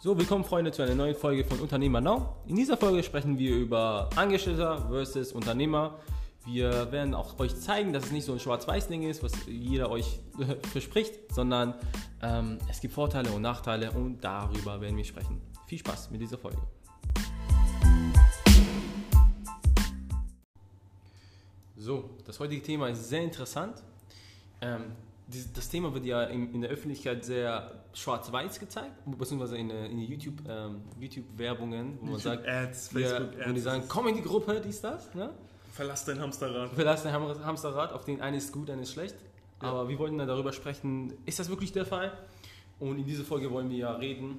So, willkommen Freunde zu einer neuen Folge von Unternehmer Now. In dieser Folge sprechen wir über Angestellter versus Unternehmer. Wir werden auch euch zeigen, dass es nicht so ein Schwarz-Weiß-Ding ist, was jeder euch verspricht, sondern ähm, es gibt Vorteile und Nachteile und darüber werden wir sprechen. Viel Spaß mit dieser Folge. So, das heutige Thema ist sehr interessant. Ähm, das Thema wird ja in, der Öffentlichkeit sehr schwarz-weiß gezeigt, beziehungsweise in, in YouTube, ähm, YouTube-Werbungen, wo YouTube man sagt, Ads, Facebook ja, Ads. Wo die sagen, komm in die Gruppe, dies, das. Ne? Verlass dein Hamsterrad. Verlass dein Hamsterrad, auf den einen ist gut, einer ist schlecht. Ja. Aber wir wollten dann darüber sprechen, ist das wirklich der Fall? Und in dieser Folge wollen wir ja reden,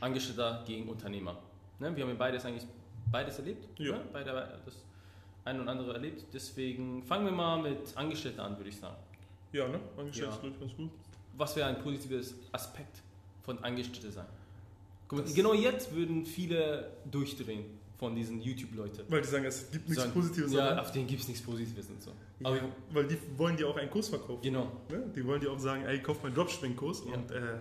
Angestellter gegen Unternehmer. Ne? Wir haben ja beides eigentlich beides erlebt. Ja. Ne? Beide, das eine und andere erlebt. Deswegen fangen wir mal mit Angestellter an, würde ich sagen. Ja, ne? Angestellte ja. ist ganz gut. Was wäre ein positives Aspekt von Angestellte sein? Mal, genau jetzt würden viele durchdrehen von diesen YouTube-Leuten. Weil die sagen, es gibt nichts sagen, Positives. Ja, auf denen gibt es nichts Positives und so. Aber ja, weil die wollen dir auch einen Kurs verkaufen. Genau. Ne? Die wollen dir auch sagen, ey, kauf meinen Dropshipping-Kurs ja. und äh,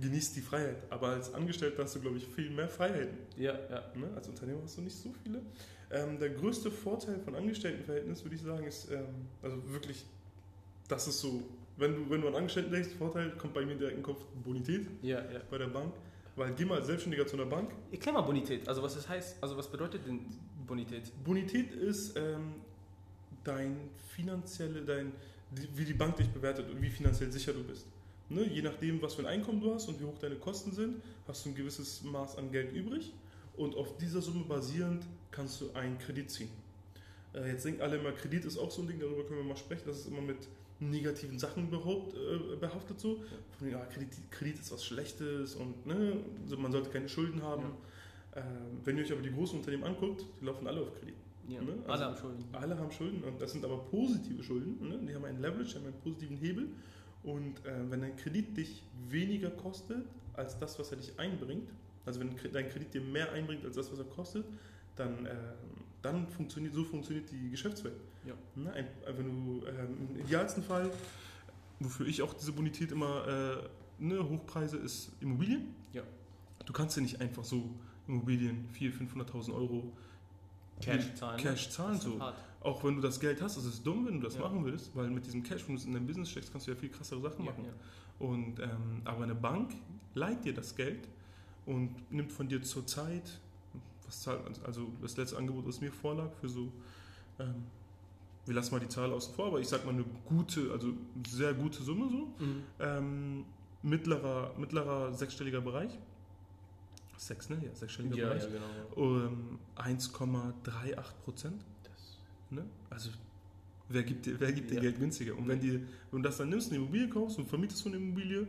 genießt die Freiheit. Aber als Angestellter hast du, glaube ich, viel mehr Freiheiten. Ja, ja. Ne? Als Unternehmer hast du nicht so viele. Ähm, der größte Vorteil von Angestelltenverhältnis, würde ich sagen, ist, ähm, also wirklich das ist so, wenn du, wenn du an Angestellten denkst, Vorteil, kommt bei mir direkt in den Kopf Bonität ja, ja. bei der Bank. Weil geh mal als Selbstständiger zu einer Bank. Erklär mal Bonität, also was das heißt, also was bedeutet denn Bonität? Bonität ist ähm, dein finanzielle, dein, wie die Bank dich bewertet und wie finanziell sicher du bist. Ne? Je nachdem, was für ein Einkommen du hast und wie hoch deine Kosten sind, hast du ein gewisses Maß an Geld übrig und auf dieser Summe basierend kannst du einen Kredit ziehen. Äh, jetzt denken alle immer, Kredit ist auch so ein Ding, darüber können wir mal sprechen, das ist immer mit negativen Sachen behaupt, äh, behaftet so. Von, ja, Kredit, Kredit, ist was Schlechtes und ne, man sollte keine Schulden haben. Ja. Ähm, wenn ihr euch aber die großen Unternehmen anguckt, die laufen alle auf Kredit. Ja, ne? also alle haben Schulden. Alle haben Schulden und das sind aber positive Schulden. Ne? Die haben einen Leverage, haben einen positiven Hebel. Und äh, wenn dein Kredit dich weniger kostet als das, was er dich einbringt, also wenn dein Kredit dir mehr einbringt als das, was er kostet, dann, äh, dann funktioniert, so funktioniert die Geschäftswelt. Ja. Ne? Ein, wenn du ähm, im idealsten Fall, wofür ich auch diese Bonität immer äh, ne, hochpreise, ist Immobilien. Ja. Du kannst ja nicht einfach so Immobilien 400.000, 500.000 Euro Cash zahlen. Ne? Cash zahlen so. Auch wenn du das Geld hast, das ist dumm, wenn du das ja. machen willst, weil mit diesem Cash, wenn du es in dein Business steckst, kannst du ja viel krassere Sachen machen. Ja. Und, ähm, aber eine Bank leiht dir das Geld und nimmt von dir zur Was zahlt man? Also das letzte Angebot, das mir vorlag, für so, ähm, wir lassen mal die Zahl außen vor, aber ich sag mal eine gute, also sehr gute Summe so. Mhm. Ähm, mittlerer, mittlerer sechsstelliger Bereich. Sechs, ne? Ja, sechsstelliger ja, Bereich. Ja, genau. Um, 1,38 Prozent. Ne? Also wer gibt dir, wer gibt dir ja. Geld günstiger? Und wenn, die, wenn du das dann nimmst, eine Immobilie kaufst und vermietest so eine Immobilie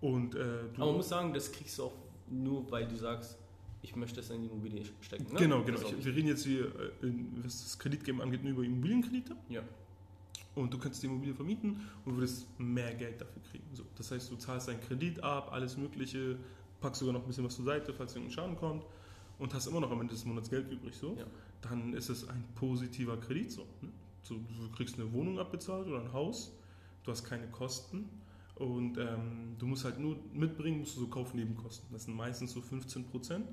und äh, du. Aber man muss sagen, das kriegst du auch nur, weil du sagst, ich möchte es in die Immobilie stecken. Ne? Genau, genau. Ich, wir reden jetzt hier, äh, was das Kreditgeben angeht, nur über Immobilienkredite. Ja. Und du kannst die Immobilie vermieten und würdest mehr Geld dafür kriegen. So, das heißt, du zahlst deinen Kredit ab, alles Mögliche, packst sogar noch ein bisschen was zur Seite, falls irgendein Schaden kommt und hast immer noch am Ende des Monats Geld übrig. So. Ja. Dann ist es ein positiver Kredit. So, ne? so, du kriegst eine Wohnung abbezahlt oder ein Haus, du hast keine Kosten und ähm, du musst halt nur mitbringen, musst du so Kaufnebenkosten. Das sind meistens so 15 Prozent.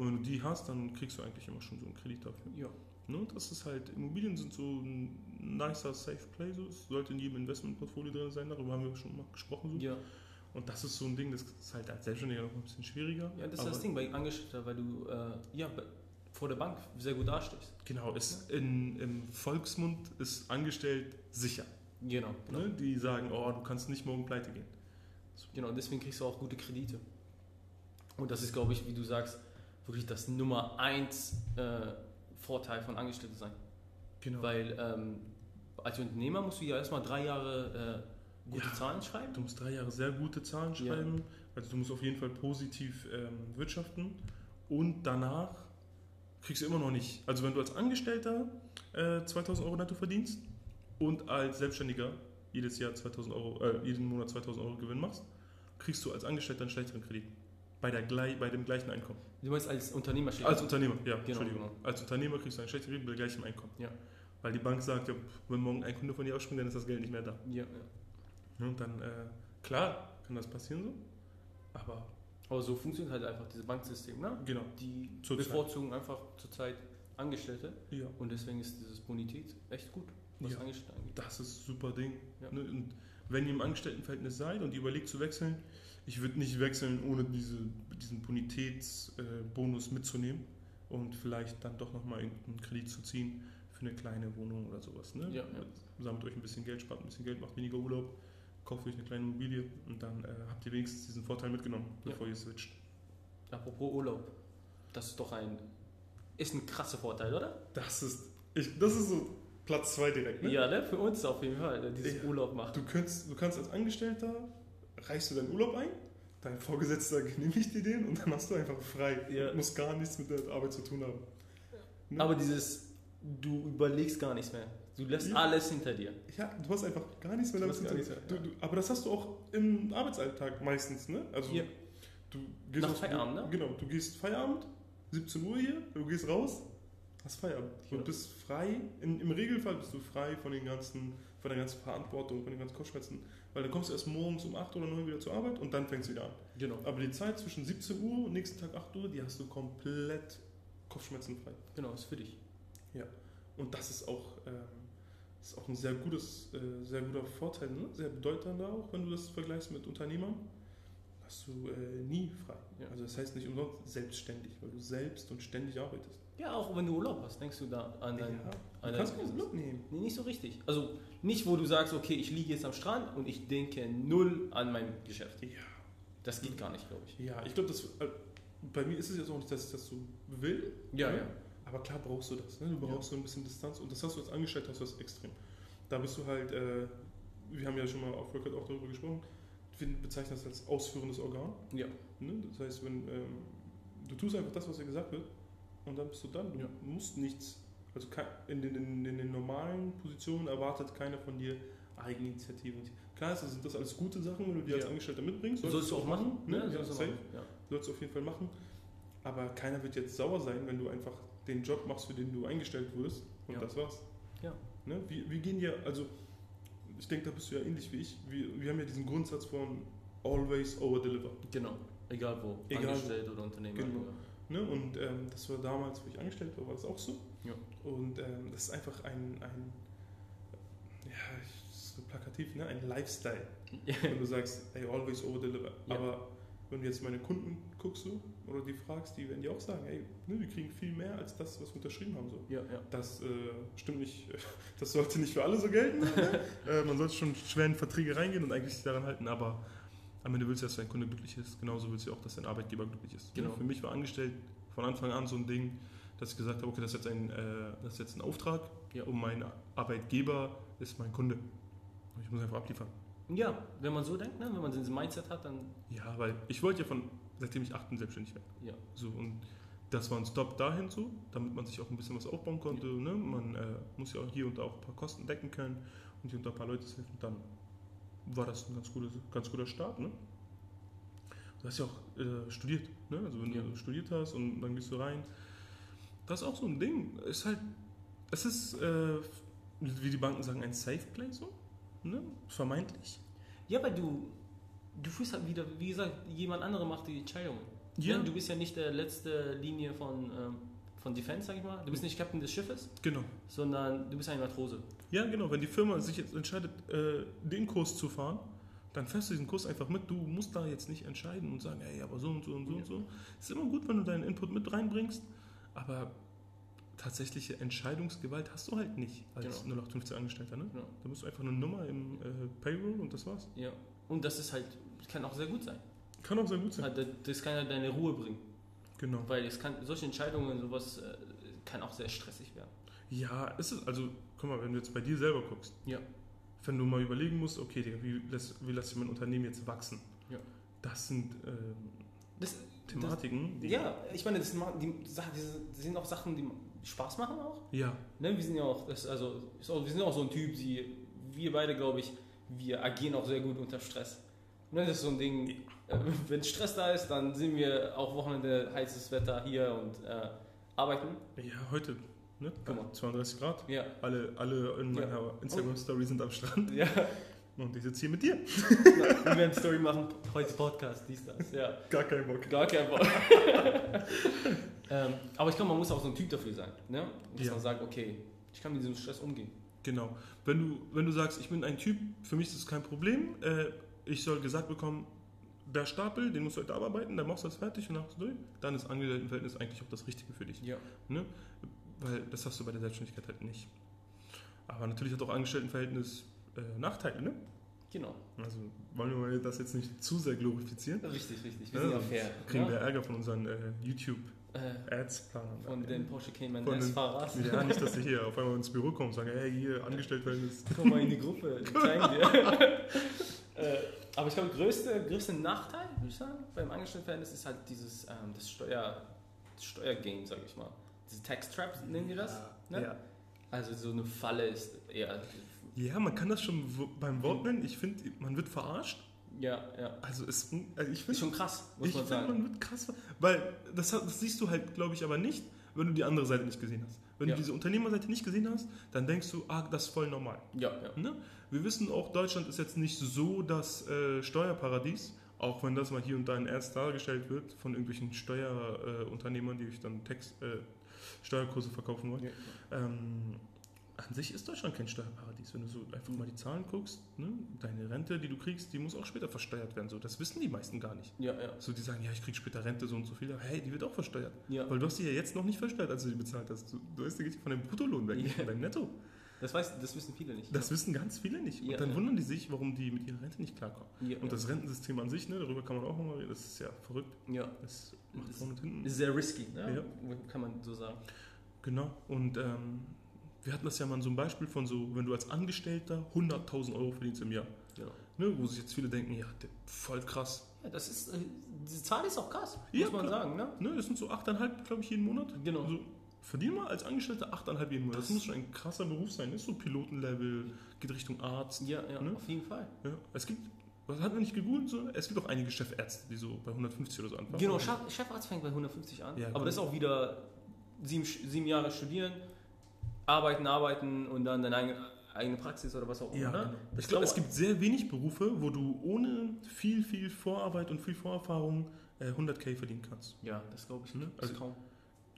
Und wenn du die hast, dann kriegst du eigentlich immer schon so einen Kredit dafür. Ja. Ne? Das ist halt, Immobilien sind so ein nicer, safe play. So. Es sollte in jedem Investmentportfolio drin sein, darüber haben wir schon mal gesprochen. So. Ja. Und das ist so ein Ding, das ist halt als Selbstständiger noch ein bisschen schwieriger. Ja, das ist das Ding bei Angestellter, weil du äh, ja, vor der Bank sehr gut dastehst. Genau, ist in, im Volksmund ist angestellt sicher. Genau. genau. Ne? Die sagen, oh, du kannst nicht morgen pleite gehen. Genau, deswegen kriegst du auch gute Kredite. Und das ist, glaube ich, wie du sagst, wirklich das Nummer eins äh, Vorteil von Angestellten sein. Genau. Weil ähm, als Unternehmer musst du ja erstmal drei Jahre äh, gute ja, Zahlen schreiben. Du musst drei Jahre sehr gute Zahlen schreiben. Ja. Also du musst auf jeden Fall positiv ähm, wirtschaften. Und danach kriegst du immer noch nicht. Also wenn du als Angestellter äh, 2000 Euro netto verdienst und als Selbstständiger jedes Jahr 2000 Euro, äh, jeden Monat 2000 Euro Gewinn machst, kriegst du als Angestellter einen schlechteren Kredit. Bei, der, bei dem gleichen Einkommen. Du meinst als Unternehmer? Als Unternehmer, ja, genau, Entschuldigung. Genau. Als Unternehmer kriegst du einen schlechteren Kredit bei gleichem Einkommen. Ja. Weil die Bank sagt, ja, wenn morgen ein Kunde von dir ausspringt, dann ist das Geld nicht mehr da. Ja, ja. Und dann, äh, klar, kann das passieren so, aber Aber so funktioniert halt einfach dieses Banksystem, ne? Genau. Die Zur bevorzugen einfach zurzeit Angestellte Ja. und deswegen ist dieses Bonität echt gut, was Ja. Angestellte angeht. Das ist ein super Ding. Ja. Ne? Und wenn ihr im Angestelltenverhältnis seid und ihr überlegt zu wechseln, ich würde nicht wechseln, ohne diese, diesen Bonitätsbonus mitzunehmen und vielleicht dann doch nochmal irgendeinen Kredit zu ziehen für eine kleine Wohnung oder sowas. Ne? Ja, ja. Sammelt euch ein bisschen Geld, spart ein bisschen Geld, macht weniger Urlaub, kauft euch eine kleine Immobilie und dann äh, habt ihr wenigstens diesen Vorteil mitgenommen, Ja. bevor ihr switcht. Apropos Urlaub, das ist doch ein, ist ein krasser Vorteil, oder? Das ist, ich, das ist so Platz zwei direkt. Ne? Ja, ne? Für uns auf jeden Fall, dieses Ja. Urlaub macht. Du, kannst, du kannst als Angestellter, reichst du deinen Urlaub ein, dein Vorgesetzter genehmigt dir den und dann hast du einfach frei. Ja. Du musst gar nichts mit der Arbeit zu tun haben. Ne? Aber dieses, du überlegst gar nichts mehr. Du lässt Ja. alles hinter dir. ja, du hast einfach gar nichts mehr Du damit zu tun. Du, aber das hast du auch im Arbeitsalltag meistens, ne? Also Ja. du gehst Nach Feierabend, du, ne? Genau, du gehst Feierabend, 17 Uhr hier, du gehst raus, hast Feierabend Ja. und bist frei. In, Im Regelfall bist du frei von den ganzen, von der ganzen Verantwortung, von den ganzen Kopfschmerzen, weil dann kommst du erst morgens um 8 oder 9 wieder zur Arbeit und dann fängst du wieder an. Genau. Aber die Zeit zwischen 17 Uhr und nächsten Tag 8 Uhr, die hast du komplett kopfschmerzenfrei. Genau, ist für dich. Und das ist auch, ähm, ist auch ein sehr, gutes, äh, sehr guter Vorteil, ne? sehr bedeutender auch, wenn du das vergleichst mit Unternehmern. Hast du äh, nie frei. Ja. Also das heißt nicht umsonst selbstständig, weil du selbst und ständig arbeitest. Ja, auch wenn du Urlaub hast, denkst du da an dein, ja, an du kannst keinen. Urlaub nehmen. Nee, nicht so richtig. Also nicht, wo du sagst, okay, ich liege jetzt am Strand und ich denke null an mein Geschäft. Ja, Das geht gar nicht, glaube ich. ja ich glaube, das äh, bei mir ist es jetzt auch nicht, dass ich das so will. Ja, ne? ja. Aber klar brauchst du das. Ne? Du Ja. brauchst so ein bisschen Distanz und das hast du als Angestellter hast du das extrem. Da bist du halt, äh, wir haben ja schon mal auf Record auch darüber gesprochen, wir bezeichnen das als ausführendes Organ. Ja. Ne? Das heißt, wenn ähm, du tust einfach das, was dir gesagt wird, und dann bist du dann. Du Ja. musst nichts. Also in den, in, den normalen Positionen erwartet keiner von dir Eigeninitiative. Klar ist, sind das alles gute Sachen, wenn du die als Ja. Angestellter mitbringst. Sollst du auch machen, Ne? ne? Sollst du machen. Ja. Sollst du auf jeden Fall machen. Aber keiner wird jetzt sauer sein, wenn du einfach den Job machst, für den du eingestellt wurdest. Und Ja. das war's. Ja. Ne? Wir, wir gehen ja, also ich denke, da bist du ja ähnlich wie ich. Wir, wir haben ja diesen Grundsatz von always over deliver. Genau. Egal wo. Egal wo. Angestellt oder Unternehmer. Genau. Ne? Und ähm, das war damals, wo ich angestellt war, war das auch so. Ja. Und ähm, das ist einfach ein, ein ja, so plakativ, ne? ein Lifestyle. Wenn du sagst, ey, always over deliver. Ja. Aber wenn du jetzt meine Kunden guckst so, oder die fragst, die werden dir auch sagen, ey, ne, wir kriegen viel mehr als das, was wir unterschrieben haben. So. Ja, ja. Das äh, stimmt nicht, das sollte nicht für alle so gelten. Ne? äh, man sollte schon schwer in Verträge reingehen und eigentlich sich daran halten, aber am Ende willst du, dass dein Kunde glücklich ist. Genauso willst du auch, dass dein Arbeitgeber glücklich ist. Genau. Für mich war angestellt von Anfang an so ein Ding, dass ich gesagt habe, okay, das ist jetzt ein, äh, das ist jetzt ein Auftrag Ja. und mein Arbeitgeber ist mein Kunde. Und ich muss einfach abliefern. Ja, wenn man so denkt, ne? wenn man dieses Mindset hat, dann Ja, weil ich wollte ja von, seitdem ich 8 bin, selbstständig werden. ja. So, und das war ein Stop dahin so, damit man sich auch ein bisschen was aufbauen konnte. Ne? Man äh, muss ja auch hier und da auch ein paar Kosten decken können und hier und da ein paar Leute helfen. Dann war das ein ganz guter, ganz guter Start. Ne? Du hast ja auch äh, studiert. Ne? Also wenn Ja. du studiert hast und dann gehst du rein. Das ist auch so ein Ding. Ist halt, es ist, äh, wie die Banken sagen, ein Safe Play so. Ne? Vermeintlich. Ja, weil du, du fühlst halt wieder, wie gesagt, jemand andere macht die Entscheidungen. Ja. Ne? Du bist ja nicht der letzte Linie von, ähm, von Defense, sag ich mal. Du bist nicht Captain des Schiffes, Genau. sondern du bist ein Matrose. Ja, genau. Wenn die Firma sich jetzt entscheidet, äh, den Kurs zu fahren, dann fährst du diesen Kurs einfach mit. Du musst da jetzt nicht entscheiden und sagen, ey, aber so und so und so und so. Es ist immer gut, wenn du deinen Input mit reinbringst, aber tatsächliche Entscheidungsgewalt hast du halt nicht als Genau. 0815 Angestellter. Ne? Ja. Da bist du einfach eine Nummer im äh, Payroll und das war's. ja. Und das ist halt, kann auch sehr gut sein. Kann auch sehr gut sein. Halt, das- Das kann ja deine Ruhe bringen. Genau. Weil es kann, solche Entscheidungen, sowas, äh, kann auch sehr stressig werden. Ja, es ist, also, guck mal, wenn du jetzt bei dir selber guckst, Ja. wenn du mal überlegen musst, okay, Digga, wie, lässt, wie lasse ich mein Unternehmen jetzt wachsen? Ja. Das sind äh, Das, Thematiken, die. Ja, ich meine, das, die, das sind auch Sachen, die Spaß machen auch. Ja, Ne, wir sind ja auch, das, also, auch, wir sind auch so ein Typ, die, wir beide, glaube ich, wir agieren auch sehr gut unter Stress. Ne, das ist so ein Ding, äh, wenn Stress da ist, dann sind wir auch Wochenende, heißes Wetter hier und äh, arbeiten. Ja, heute, ne? Guck mal. 32 Grad. Ja, Alle, alle in Ja. meiner Instagram-Story sind am Strand. ja, Und ich sitze hier mit dir. wir werden Story machen, heute Podcast, dies, das. Ja. Gar kein Bock. Gar kein Bock. ähm, aber ich glaube, man muss auch so ein Typ dafür sein. Ne? Dass Ja. man sagt, okay, ich kann mit diesem Stress umgehen. Genau. Wenn du, wenn du sagst, ich bin ein Typ, für mich ist das kein Problem, äh, ich soll gesagt bekommen, der Stapel, den musst du heute abarbeiten, dann machst du das fertig und machst du durch, dann ist Angestelltenverhältnis eigentlich auch das Richtige für dich. Ja. Ne? Weil das hast du bei der Selbstständigkeit halt nicht. Aber natürlich hat auch Angestelltenverhältnis äh, Nachteile, ne? Genau. Also wollen wir das jetzt nicht zu sehr glorifizieren. Richtig, richtig. Ja, Wir sind ja fair. Kriegen ne? wir Ärger von unseren äh, äh, YouTube-Ads-Planern. von den Porsche Cayman S-Fahrers. Ja, nicht, dass sie hier auf einmal ins Büro kommen und sagen, hey, hier, Angestelltenverhältnis. Komm mal in die Gruppe, die zeigen dir. Äh, aber ich glaube, der größte, größte Nachteil, würde ich sagen, beim Angestelltenverhältnis ist halt dieses ähm, das Steuer, das Steuergame, sage ich mal. Diese Tax Trap, nennen die das? Ne? Ja. Also so eine Falle ist eher. Ja, man kann das schon beim Wort nennen. Ich finde, man wird verarscht. Ja, ja. Also, es, also ich Ist finde, schon krass, muss ich man finde, sagen. man wird krass. Weil das, das siehst du halt, glaube ich, aber nicht, wenn du die andere Seite nicht gesehen hast. Wenn Ja. du diese Unternehmerseite nicht gesehen hast, dann denkst du, ah, das ist voll normal. Ja, ja. Ne? Wir wissen auch, Deutschland ist jetzt nicht so das äh, Steuerparadies, auch wenn das mal hier und da in Ernst dargestellt wird von irgendwelchen Steuerunternehmern, äh, die euch dann Text, äh, Steuerkurse verkaufen wollen. Ja. Ähm, an sich ist Deutschland kein Steuerparadies. Wenn du so einfach mal die Zahlen guckst, ne? deine Rente, die du kriegst, die muss auch später versteuert werden. So, das wissen die meisten gar nicht. Ja, ja. So, die sagen, ja, ich krieg später Rente so und so viel. Aber hey, die wird auch versteuert. ja. Weil du hast die ja jetzt noch nicht versteuert, als du die bezahlt hast. Du, du weißt, die von deinem Bruttolohn weg, Ja. von deinem Netto. Das, weiß, das wissen viele nicht. Das wissen ganz viele nicht. Ja, und dann ja. wundern die sich, warum die mit ihrer Rente nicht klarkommen. ja, Und das Rentensystem an sich, ne, darüber kann man auch mal reden, das ist ja verrückt. ja. Das macht Das vorne und hinten. ist sehr risky, ne? Ja. kann man so sagen. Genau. Und ähm, wir hatten das ja mal so einem Beispiel von so, wenn du als Angestellter 100.000 Euro verdienst im Jahr. Genau. Ne, wo sich jetzt viele denken, ja, der, voll krass. Ja, das ist, äh, diese Zahl ist auch krass, Ja, muss man klar. sagen, ne? Ne, das sind so 8,5, glaube ich, jeden Monat. Genau. Also, verdien mal als Angestellter 8,5 jeden Monat. Das, Das- muss schon ein krasser Beruf sein. Das ist so Pilotenlevel, geht Richtung Arzt. Ja, ja, Ne? auf jeden Fall. Ja. Es gibt, was hat man nicht gegoogelt? So? Es gibt auch einige Chefärzte, die so bei 150 oder so anfangen. Genau, Chef, Chefarzt fängt bei 150 an. Ja, aber genau. das ist auch wieder sieben, sieben Jahre studieren, arbeiten, arbeiten und dann deine eigene, eigene Praxis oder was auch immer. Ja, ne? genau. Ich glaube, es gibt sehr wenig Berufe, wo du ohne viel, viel Vorarbeit und viel Vorerfahrung äh, 100k verdienen kannst. Ja, das glaube ich. Ne? Also kaum.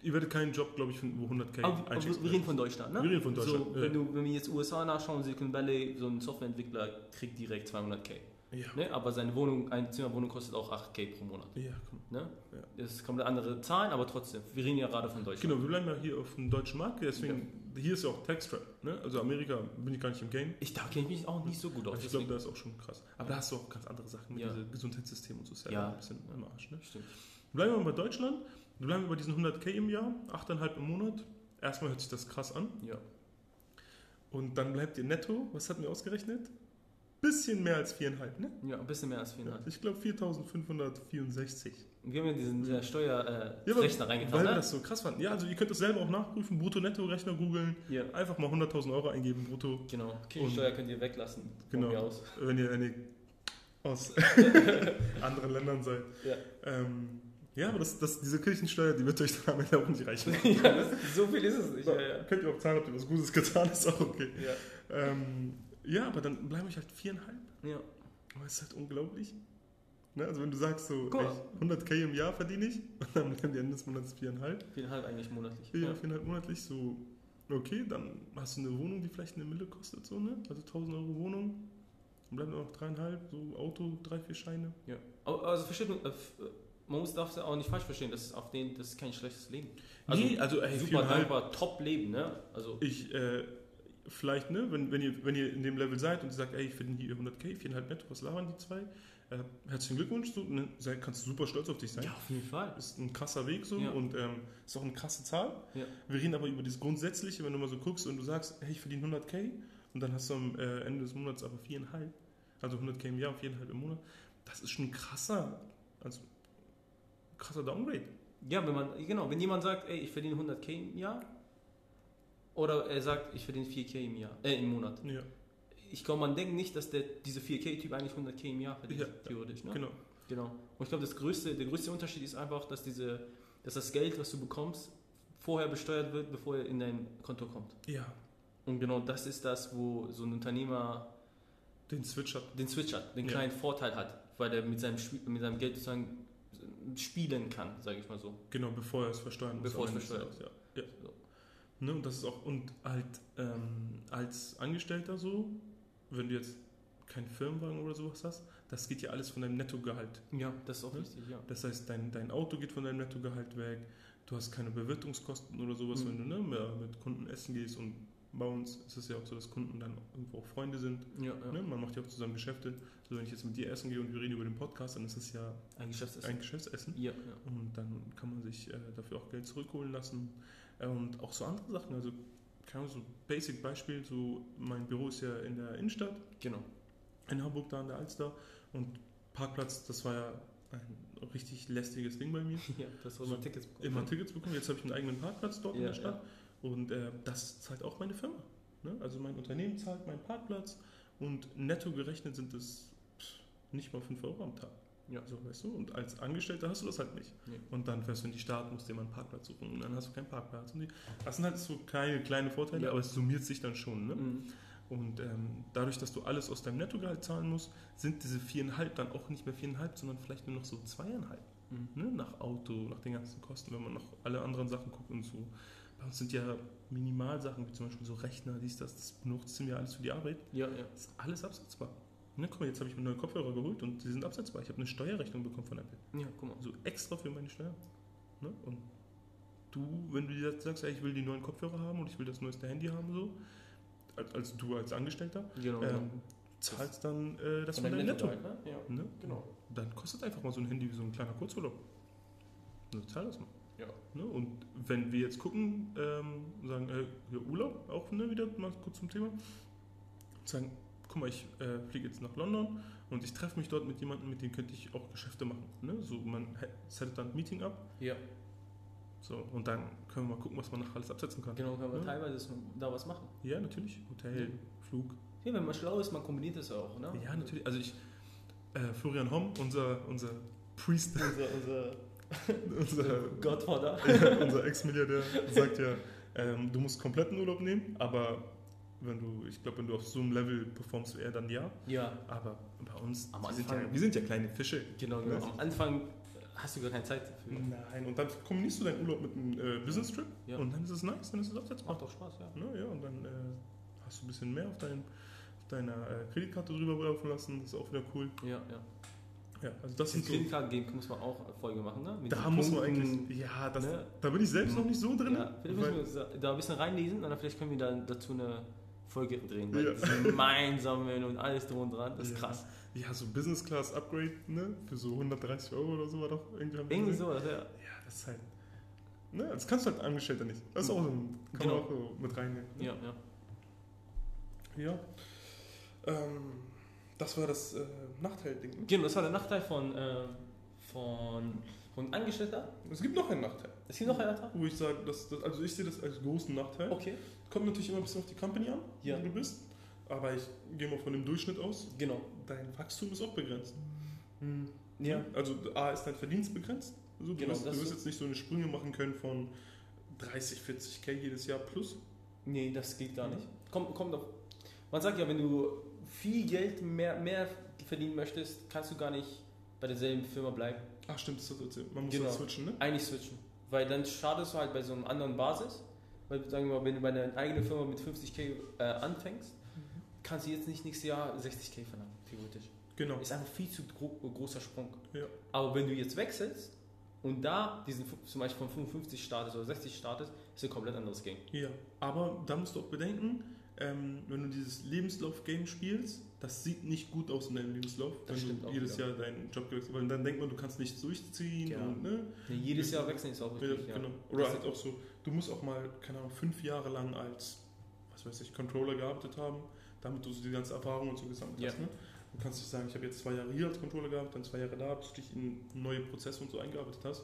Ihr werdet keinen Job, glaube ich, finden, wo 100k Aber, wir reden von Deutschland, ne? Wir reden von Deutschland, So, ja. wenn, du, wenn wir jetzt USA nachschauen, Silicon Valley, so ein Softwareentwickler kriegt direkt 200k. Ja. Ne? Aber seine Wohnung, eine Zimmerwohnung kostet auch 8k pro Monat. Ja, komm. Ne? Ja. Das kommen andere Zahlen, aber trotzdem. Wir reden ja gerade von Deutschland. Genau, wir bleiben ja hier auf dem deutschen Markt, deswegen, hier ist ja auch Tax Trap. Ne? Also Amerika bin ich gar nicht im Game. Ich, da kenne ich mich auch nicht so gut aus. ich glaube, da ist auch schon krass. Aber da hast du auch ganz andere Sachen, Ja. diese Gesundheitssystem und so ist ja, Ja. ein bisschen am Arsch. Ne? Stimmt. Bleiben wir mal bei Deutschland. Wir bleiben bei diesen 100k im Jahr, 8,5 im Monat. Erstmal hört sich das krass an. Ja. Und dann bleibt ihr netto, was hatten wir ausgerechnet? Bisschen mehr als 4,5, ne? ja, ein bisschen mehr als 4,5. Ich glaube 4.564. Wir haben ja diesen äh, Steuerrechner äh, Ja, Rechner reingetan, Weil wir ne? das so krass fanden. Ja, also ihr könnt das selber auch nachprüfen, Brutto-Netto-Rechner googeln, Ja, einfach mal 100.000 Euro eingeben, brutto, genau. Kirchensteuer könnt ihr weglassen. Genau. wenn ihr, wenn ihr aus anderen Ländern seid. Ja. Ähm, ja, aber das, das, diese Kirchensteuer, die wird euch dann am Ende auch nicht reichen. ja, das, so viel ist es nicht. Ja, ja. Könnt ihr auch zahlen, habt ihr was Gutes getan, ist auch okay. Ja. Ähm, ja, aber dann bleiben euch halt viereinhalb. ja. Aber es ist halt unglaublich. Ne? Also wenn du sagst so, ey, 100k im Jahr verdiene ich und dann bleiben die Ende des Monats viereinhalb. Viereinhalb eigentlich monatlich. Ja, viereinhalb monatlich, so, okay, dann hast du eine Wohnung, die vielleicht eine Mille kostet, so, ne? Also 1000 Euro Wohnung, dann bleiben noch dreieinhalb, so Auto, drei, vier Scheine. Ja. Also versteht man, äh, äh, man muss darf es ja auch nicht falsch verstehen, das ist auf den, das ist kein schlechtes Leben. nee, also ey, super dankbar, top Leben, ne? Also ich, äh, vielleicht, ne, wenn, wenn, ihr, wenn ihr in dem Level seid und ihr sagt, ey, ich verdiene hier 100k, viereinhalb netto, was labern die zwei? Äh, herzlichen Glückwunsch, so, ne, kannst du super stolz auf dich sein. ja, auf jeden Fall. ist ein krasser Weg so Ja. und ähm, ist auch eine krasse Zahl. Ja. Wir reden aber über das Grundsätzliche, wenn du mal so guckst und du sagst, hey, ich verdiene 100k und dann hast du am äh, Ende des Monats aber 4,5, also 100k im Jahr und 4,5 im Monat. Das ist schon krasser, also krasser Downgrade. Ja, wenn man, genau, wenn jemand sagt, ey, ich verdiene 100k im Jahr oder er sagt, ich verdiene 4k im Jahr, äh, im Monat. Ja, Ich glaube, man denkt nicht, dass der, dieser 4k-Typ eigentlich 100k im Jahr verdient, Ja, theoretisch, ne? genau. Genau. Und ich glaube, das größte, der größte Unterschied ist einfach, dass, diese, dass das Geld, was du bekommst, vorher besteuert wird, bevor er in dein Konto kommt. Ja, Und genau das ist das, wo so ein Unternehmer Den Switch hat. den Switch hat, den Ja. kleinen Vorteil hat, weil der mit seinem, mit seinem Geld sozusagen spielen kann, sage ich mal so. Genau, bevor er es versteuern muss. Bevor es versteuert Ja. ja. So. Ne, und das ist auch, und halt ähm, als Angestellter so, wenn du jetzt keinen Firmenwagen oder sowas hast, das geht ja alles von deinem Nettogehalt. Ja, das ist auch Ne? richtig, ja. Das heißt, dein, dein Auto geht von deinem Nettogehalt weg, du hast keine Bewirtungskosten oder sowas, Mhm. wenn du ne, mehr mit Kunden essen gehst und bei uns ist es ja auch so, dass Kunden dann irgendwo auch Freunde sind. Ja, ja. Ne? Man macht ja auch zusammen Geschäfte. So, wenn ich jetzt mit dir essen gehe und wir reden über den Podcast, dann ist es ja Ein Geschäftsessen. ein Geschäftsessen. ja, ja. Und dann kann man sich äh, dafür auch Geld zurückholen lassen. Äh, und auch so andere Sachen. Also, keine so Basic Beispiel: so mein Büro ist ja in der Innenstadt, Genau. in Hamburg, da an der Alster. Und Parkplatz, das war ja ein richtig lästiges Ding bei mir. Ja, das soll So, man Tickets bekommen. Immer Tickets bekommen. Jetzt habe ich einen eigenen Parkplatz dort in Ja, der Stadt. Und äh, das zahlt auch meine Firma. Ne? Also, mein Unternehmen zahlt meinen Parkplatz. Und netto gerechnet sind es nicht mal 5 Euro am Tag. Ja. So, weißt du? Und als Angestellter hast du das halt nicht. Nee. Und dann fährst du in die Stadt, musst dir mal einen Parkplatz suchen und dann hast du keinen Parkplatz. Die, das sind halt so kleine, kleine Vorteile, Ja. aber es summiert sich dann schon. Ne? Mhm. Und ähm, dadurch, dass du alles aus deinem Nettogehalt zahlen musst, sind diese viereinhalb dann auch nicht mehr viereinhalb, sondern vielleicht nur noch so zweieinhalb. Mhm. Ne? Nach Auto, nach den ganzen Kosten, wenn man noch alle anderen Sachen guckt und so. Bei uns sind ja Minimalsachen, wie zum Beispiel so Rechner, dies, das, das benutzen wir alles für die Arbeit. Ja, ja. Das ist alles absetzbar. Ne, guck mal, jetzt habe ich mir neue Kopfhörer geholt und die sind absetzbar. Ich habe eine Steuerrechnung bekommen von Apple. Ja, guck mal. So extra für meine Steuer. Ne? Und du, wenn du dir sagst, ey, ich will die neuen Kopfhörer haben und ich will das neueste Handy haben, so, als, als du als Angestellter, Genau. ähm, zahlst dann äh, das von, deinem Netto. Nettogehalt, ne? Ja. Ne? Genau. Dann kostet einfach mal so ein Handy wie so ein kleiner Kurzurlaub. Also zahl das mal. Ja. Ne? Und wenn wir jetzt gucken, ähm, sagen, äh, ja, Urlaub, auch ne, wieder mal kurz zum Thema, sagen, guck mal, ich äh, fliege jetzt nach London und ich treffe mich dort mit jemandem, mit dem könnte ich auch Geschäfte machen. Ne? So, man settet dann ein Meeting ab, Ja, so, und dann können wir mal gucken, was man noch alles absetzen kann. genau, kann man Ja. teilweise so da was machen. Ja, natürlich. Hotel, Flug. Ja, wenn man schlau ist, man kombiniert das auch, ne? Ja, natürlich. Also ich, äh, Florian Homm, unser, unser Priest, Unser, unser, unser, Godfather. unser Ex-Milliardär, sagt ja, ähm, du musst kompletten Urlaub nehmen, aber wenn du, ich glaube, wenn du auf so einem Level performst wie er, dann ja. Ja, Aber bei uns, Am wir sind, Anfang- ja, wir sind ja kleine Fische. genau, genau. Am Anfang hast du gar keine Zeit dafür. Nein, und dann kombinierst du deinen Urlaub mit einem äh, Business-Trip Ja. und dann ist es nice, dann ist es absetzbar. Macht doch Spaß, ja. Ne, ja, und dann äh, hast du ein bisschen mehr auf, dein, auf deiner äh, Kreditkarte drüber laufen lassen, das ist auch wieder cool. Ja, ja. Ja, also das sind so, Kreditkarten-Game muss man auch Folge machen, ne? Mit da muss man eigentlich, ja, das, ne? da bin ich selbst noch nicht so drin. Ja, vielleicht müssen wir da, ein bisschen reinlesen und dann vielleicht können wir dann dazu eine Folge drehen. Weil Ja. Gemeinsamen und alles drum und dran, das ist Ja. krass. Ja, so Business Class Upgrade, ne? Für so 130 Euro oder so war doch irgendwie. Irgendwie sowas, ja. Ja, das ist halt. Ne, das kannst du halt Angestellter nicht. Das ist auch so ein. Kann Genau. man auch so mit reinnehmen. ne? Ja, ja. Ja. Ähm, das war das äh, Nachteil-Ding. Genau, das war der Nachteil von, äh, von, von Angestellter. Es gibt noch einen Nachteil, Ist hier noch ein Nachteil? wo ich sage, dass, dass, also ich sehe das als großen Nachteil. Okay. Kommt natürlich immer ein bisschen auf die Company an, Ja. wo du bist. Aber ich gehe mal von dem Durchschnitt aus. Genau. Dein Wachstum ist auch begrenzt. Ja. Also A ist dein Verdienst begrenzt. Also du, Genau, wirst, du das wirst so. jetzt nicht so eine Sprünge machen können von 30, 40k jedes Jahr plus. Nee, das geht gar nicht. Kommt, kommt auf. Man sagt ja, wenn du viel Geld mehr, mehr verdienen möchtest, kannst du gar nicht bei derselben Firma bleiben. Ach stimmt. Man muss Genau. switchen, ne? Eigentlich switchen. Weil dann schadest du halt bei so einem anderen Basis. Weil, sagen wir mal, wenn du bei einer eigenen Firma mit 50k äh, anfängst, kannst du jetzt nicht nächstes Jahr 60k verlangen, theoretisch. Genau. Ist einfach viel zu gro großer Sprung. Ja. Aber wenn du jetzt wechselst und da diesen zum Beispiel von 55 startest oder 60 startest, ist ein komplett anderes Game. Ja, aber da musst du auch bedenken, ähm, wenn du dieses Lebenslauf-Game spielst, das sieht nicht gut aus in deinem Lebenslauf, Das wenn du jedes wieder. Jahr deinen Job gewechselt weil dann denkt man, du kannst nichts durchziehen Ja. und ne? Ja, jedes Jahr wechseln ist auch richtig. Ja, genau. Oder Das- halt auch so, du musst auch mal, keine Ahnung, fünf Jahre lang als, was weiß ich, Controller gearbeitet haben, damit du so die ganze Erfahrung und so gesammelt hast. Ne? Du kannst nicht sagen, ich habe jetzt zwei Jahre hier als Controller gehabt, dann zwei Jahre da, bis du dich in neue Prozesse und so eingearbeitet hast.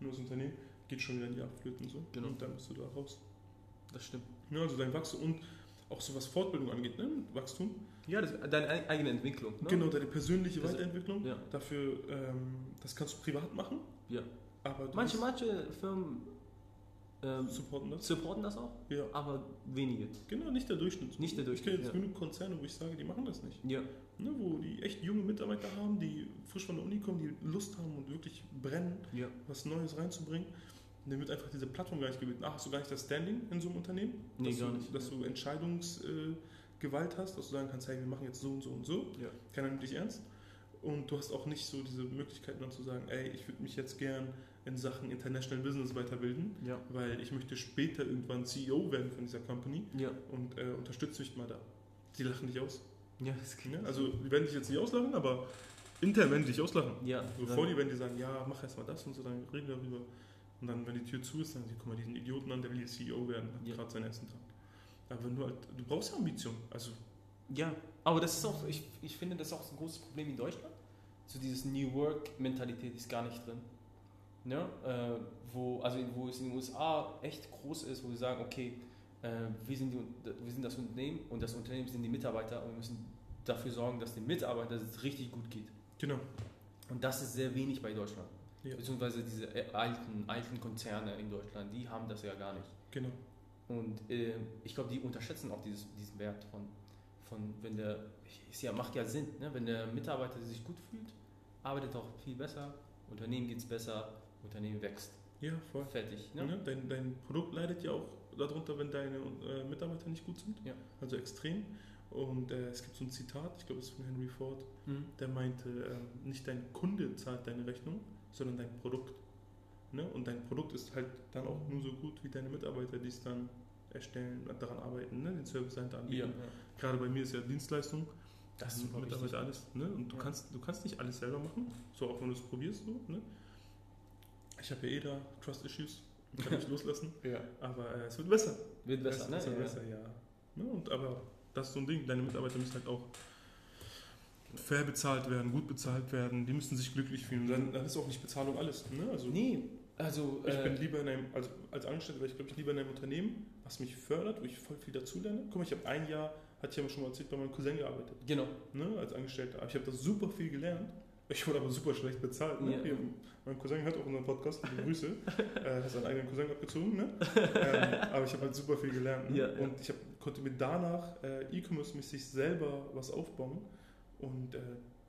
Nur das Unternehmen geht schon wieder in die Abflöten und so. Genau. Und dann bist du da raus. Das stimmt. Ja, also dein Wachstum und auch so was Fortbildung angeht, ne? Wachstum. Ja, das, deine ei- eigene Entwicklung. Ne? Genau, deine persönliche Weiterentwicklung. Ja. Dafür, ähm, das kannst du privat machen. Ja. Aber Manche, manche Firmen ähm, supporten das. supporten das auch, Ja. aber wenige. Genau, nicht der Durchschnitt. Nicht der Ich kenne Durchschnitt, jetzt ja. genug Konzerne, wo ich sage, die machen das nicht. Ja, Ne, wo die echt junge Mitarbeiter haben, die frisch von der Uni kommen, die Lust haben und wirklich brennen, ja, was Neues reinzubringen. Dann wird einfach diese Plattform gar nicht gebeten. Ach, hast du gar nicht das Standing in so einem Unternehmen? Nee, dass gar du, nicht. Dass du Entscheidungsgewalt hast, dass du sagen kannst, hey, wir machen jetzt so und so und so. ja. Keiner nimmt dich ernst. Und du hast auch nicht so diese Möglichkeiten dann zu sagen, ey, ich würde mich jetzt gern in Sachen International Business weiterbilden, Ja, weil ich möchte später irgendwann CEO werden von dieser Company ja, und äh, unterstütze mich mal da. Die lachen dich aus. ja, das geht. Ne? Also die werden dich jetzt nicht auslachen, aber intern werden die dich auslachen. Ja, So vor dir werden die sagen, ja, mach erst mal das und so, dann reden wir darüber. Und dann, wenn die Tür zu ist, dann sagen sie, guck mal, diesen Idioten an, der will jetzt CEO werden, hat Ja. gerade seinen ersten Tag. Aber wenn du halt, du brauchst ja Ambition. Also, Ja, aber das ist auch, ich, ich finde, das ist auch ein großes Problem in Deutschland. So dieses New Work-Mentalität ist gar nicht drin. Ne? Äh, wo, also wo es in den USA echt groß ist, wo sie sagen, okay, äh, wir, sind die, wir sind das Unternehmen und das Unternehmen sind die Mitarbeiter und wir müssen dafür sorgen, dass den Mitarbeitern es richtig gut geht. genau. Und das ist sehr wenig bei Deutschland. Ja. Beziehungsweise diese äh, alten, alten Konzerne in Deutschland, die haben das ja gar nicht. Genau. Und äh, ich glaube, die unterschätzen auch dieses, diesen Wert von, von wenn der, ist ja, macht ja Sinn, ne? wenn der Mitarbeiter sich gut fühlt, arbeitet auch viel besser, Unternehmen geht es besser, Unternehmen wächst. Ja, voll. Fertig. Ne? Ne? Dein, dein Produkt leidet ja auch darunter, wenn deine äh, Mitarbeiter nicht gut sind. Ja. Also extrem. Und äh, es gibt so ein Zitat, ich glaube, es ist von Henry Ford, Mhm. der meinte, ähm, nicht dein Kunde zahlt deine Rechnung, sondern dein Produkt. Ne? Und dein Produkt ist halt dann auch nur so gut wie deine Mitarbeiter, die es dann erstellen, daran arbeiten, ne? den Service dahinter Ja, anbieten. Gerade bei mir ist ja Dienstleistung. Das ist super Mitarbeiter wichtig. alles. Ne? Und du, Ja. kannst, du kannst nicht alles selber machen, so auch wenn du es probierst. So, ne? Ich habe ja eh da Trust Issues, kann ich loslassen, Ja. aber äh, es wird besser. Wird besser, es ne? Es wird Ja. besser, ja. Ne? Und, aber das ist so ein Ding, deine Mitarbeiter müssen halt auch fair bezahlt werden, gut bezahlt werden, die müssen sich glücklich fühlen. Dann, dann ist auch nicht Bezahlung alles. Ne? Also Nee, also. ich äh, bin lieber in einem, also als Angestellter wäre ich glaube ich lieber in einem Unternehmen, was mich fördert, wo ich voll viel dazulerne. Guck mal, ich habe ein Jahr, hatte ich ja schon mal erzählt, bei meinem Cousin gearbeitet, Genau. ne? als Angestellter. Aber ich habe da super viel gelernt. Ich wurde aber super schlecht bezahlt. Ne? Ja. Hier, mein Cousin hört auch unseren Podcast, liebe Grüße. er hat seinen eigenen Cousin abgezogen. Ne? ähm, aber ich habe halt super viel gelernt. Ne? Ja, ja. Und ich hab, konnte mir danach äh, E-Commerce-mäßig selber was aufbauen und äh,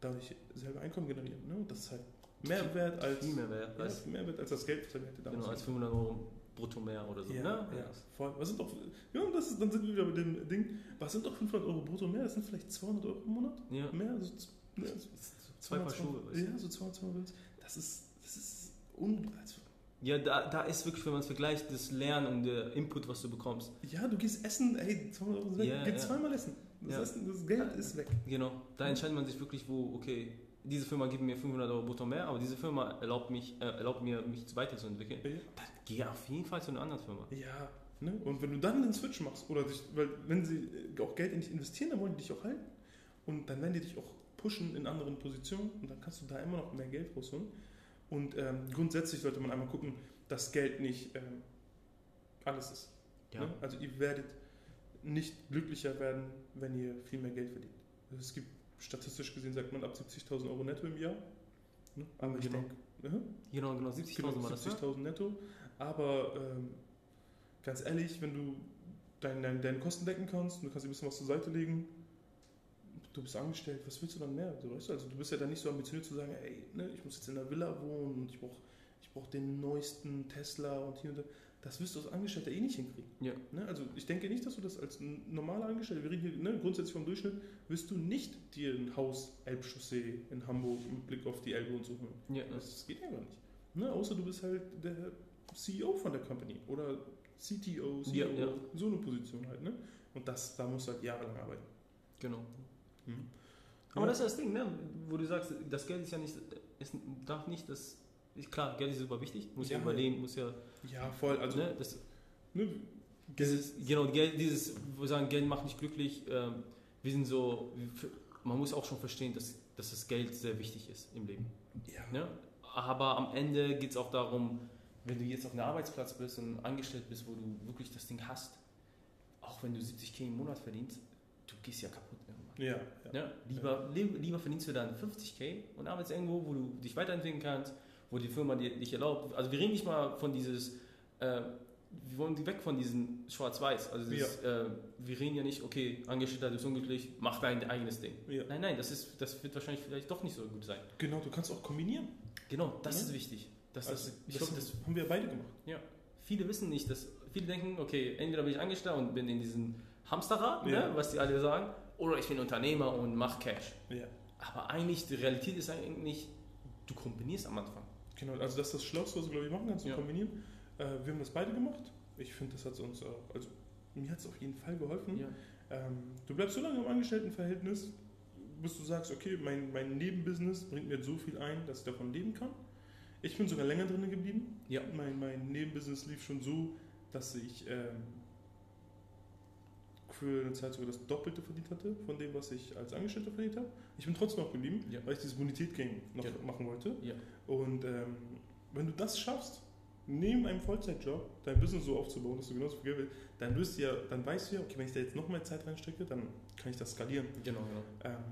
dadurch selber Einkommen generieren. Ne? Das ist halt mehr wert als, Viel mehr wert. ja, als, mehr wert als das Geld, was er hätte damals genau, als 500 Euro brutto mehr oder so. ja, ne? ja, voll. Was sind doch, ja, das ist, dann sind wir wieder bei dem Ding, was sind doch 500 Euro brutto mehr? Das sind vielleicht 200 Euro im Monat? ja. Mehr? Also, z- ne, so Zwei Paar 200, Schuhe. Ja, so 200 Euro. Das ist, das ist un, also, Ja, da, da ist wirklich, wenn man es vergleicht, das Lernen und der Input, was du bekommst. ja, du gehst essen, ey, 200 Euro. Ja, Geh ja. zweimal essen. Das, Ja. Essen, das Geld ist weg. Genau. Da entscheidet man sich wirklich, wo, okay, diese Firma gibt mir 500 Euro brutto mehr, aber diese Firma erlaubt, mich, äh, erlaubt mir, mich weiterzuentwickeln. Ja. Dann geh auf jeden Fall zu einer anderen Firma. Ja, ne? Und wenn du dann den Switch machst, oder dich, weil wenn sie äh, auch Geld in dich investieren, dann wollen die dich auch halten. Und dann werden die dich auch pushen in anderen Positionen und dann kannst du da immer noch mehr Geld rausholen. Und ähm, grundsätzlich sollte man einmal gucken, dass Geld nicht ähm, alles ist. Ja. Ne? Also ihr werdet nicht glücklicher werden, wenn ihr viel mehr Geld verdient. Also es gibt statistisch gesehen, sagt man, ab 70.000 Euro netto im Jahr. Ne? Aber Genau. Genau, genau, 70.000 Genau, war das, ne? 70.000 netto. Aber ähm, ganz ehrlich, wenn du dein, dein, deine Kosten decken kannst, und du kannst ein bisschen was zur Seite legen, du bist angestellt, was willst du dann mehr? So, weißt du? Also du bist ja dann nicht so ambitioniert zu sagen, ey, ne, ich muss jetzt in einer Villa wohnen und ich brauche ich brauch den neuesten Tesla und hier und da. Das wirst du als Angestellter eh nicht hinkriegen. Ja. Ne? Also ich denke nicht, dass du das als normaler Angestellter, wir reden hier ne, grundsätzlich vom Durchschnitt, wirst du nicht dir ein Haus Elbchaussee in Hamburg mit Blick auf die Elbe und so holen. Ja, Das geht einfach nicht. Ne? Außer du bist halt der CEO von der Company oder CTO, CEO, Ja, ja. so eine Position halt. Ne? Und das, da musst du halt jahrelang arbeiten. genau. Mhm. Aber das ist das Ding, ne? wo du sagst, das Geld ist ja nicht, es darf nicht das, ist klar, Geld ist super wichtig, muss ja, Ja. überleben, muss ja, Ja, voll. Also, ne? das, ne, dieses, genau, Geld, dieses, wo wir sagen, Geld macht nicht glücklich, ähm, wir sind so, man muss auch schon verstehen, dass, dass das Geld sehr wichtig ist im Leben. ja. Ne? Aber am Ende geht es auch darum, wenn du jetzt auf einem Arbeitsplatz bist und angestellt bist, wo du wirklich das Ding hast, auch wenn du 70k im Monat verdienst, du gehst ja kaputt irgendwann. Ja, ja. Ne? Lieber, li- lieber verdienst du dann 50k und arbeitest irgendwo, wo du dich weiterentwickeln kannst, wo die Firma dir, dich erlaubt. Also wir reden nicht mal von dieses, äh, wir wollen weg von diesem Schwarz-Weiß. Also dieses, ja. äh, wir reden ja nicht, okay, Angestellter ist unglücklich, mach dein eigenes Ding. Ja. Nein, nein, das, ist, das wird wahrscheinlich vielleicht doch nicht so gut sein. Genau, du kannst auch kombinieren. Genau, das ja. ist wichtig. Das, also, das, ich glaube, das haben wir beide gemacht. Ja. Viele wissen nicht, dass viele denken, okay, entweder bin ich Angestellter und bin in diesem Hamsterrad, ne, was die alle sagen, oder ich bin Unternehmer und mach Cash. Ja. Aber eigentlich, die Realität ist eigentlich, du kombinierst am Anfang. Genau, also das ist das Schlauste, was du, glaube ich, machen kannst, zu kombinieren. Äh, wir haben das beide gemacht ich finde, das hat uns auch, also mir hat es auf jeden Fall geholfen. Ja. Ähm, du bleibst so lange im Angestelltenverhältnis, bis du sagst, okay, mein, mein Nebenbusiness bringt mir so viel ein, dass ich davon leben kann. Ich bin sogar länger drin geblieben. Ja. Mein, mein Nebenbusiness lief schon so, dass ich ähm, für eine Zeit sogar das Doppelte verdient hatte von dem, was ich als Angestellter verdient habe. Ich bin trotzdem noch geblieben, ja. weil ich dieses Bonität-Game noch ja. machen wollte. Ja. Und ähm, wenn du das schaffst, neben einem Vollzeitjob dein Business so aufzubauen, dass du genauso viel Geld willst, dann, wirst du ja, dann weißt du ja, okay, wenn ich da jetzt noch mehr Zeit reinstecke, dann kann ich das skalieren. Genau, genau. Ähm,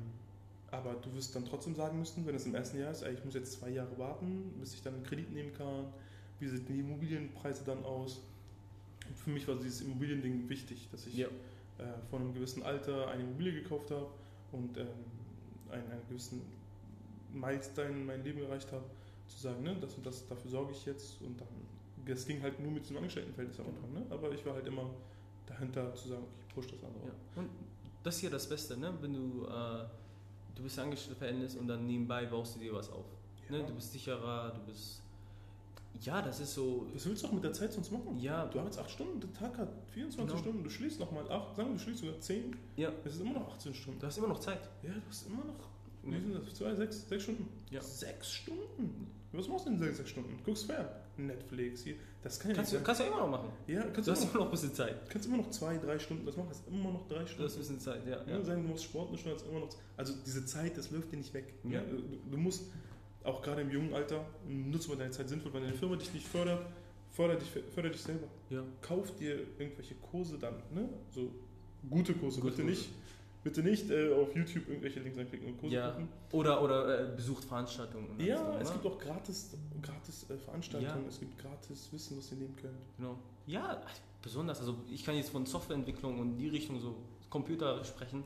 aber du wirst dann trotzdem sagen müssen, wenn es im ersten Jahr ist, ey, ich muss jetzt zwei Jahre warten, bis ich dann einen Kredit nehmen kann. Wie sehen die Immobilienpreise dann aus? Und für mich war dieses Immobiliending wichtig, dass ich ja. Äh, von einem gewissen Alter eine Immobilie gekauft habe und ähm, einen, einen gewissen Meilenstein in meinem Leben erreicht habe zu sagen, ne, das und das, dafür sorge ich jetzt und dann, das ging halt nur mit diesem Angestelltenverhältnis am Anfang, ne? aber ich war halt immer dahinter zu sagen, okay, ich push das andere. Ja. Und das ist ja das Beste, ne? wenn du, äh, du bist Angestelltenverhältnis und dann nebenbei baust du dir was auf. Ne? Ja. Ne? Du bist sicherer, du bist ja, das ist so. Was willst du auch mit der Zeit sonst machen? Ja. Du arbeitest 8 Stunden, der Tag hat 24 genau. Stunden, du schließt nochmal 8, sagen wir, du schließt sogar 10. Ja. Es ist immer noch 18 Stunden. Du hast immer noch Zeit. Ja, du hast immer noch. Wie sind das? Zwei, sechs, sechs Stunden? Ja. Sechs Stunden? Was machst du in sechs Stunden? Guckst fern. Netflix hier. Das kann ja kannst, nicht du, kannst du immer noch machen. Ja, kannst du hast immer noch ein bisschen Zeit. Kannst immer noch zwei, drei Stunden das machen. Das ist immer noch drei Stunden. Das ist ein bisschen Zeit, ja. ja. Sagen, du musst Sport eine Stunde, immer noch. Also diese Zeit, das läuft dir nicht weg. Ja. Du, du, musst auch gerade im jungen Alter nutzen wir deine Zeit sinnvoll, wenn deine Firma dich nicht fördert, förder dich, förder dich selber. Ja. Kauf dir irgendwelche Kurse dann, ne? So gute Kurse, Gute bitte Kurse. nicht Bitte nicht äh, auf YouTube irgendwelche Links anklicken und Kurse ja. gucken. Oder, oder äh, besucht Veranstaltungen. Ja, so, es gibt auch gratis, gratis äh, Veranstaltungen, ja. es gibt gratis Wissen, was ihr nehmen könnt. Genau. Ja, besonders. Also ich kann jetzt von Softwareentwicklung und die Richtung so Computer sprechen.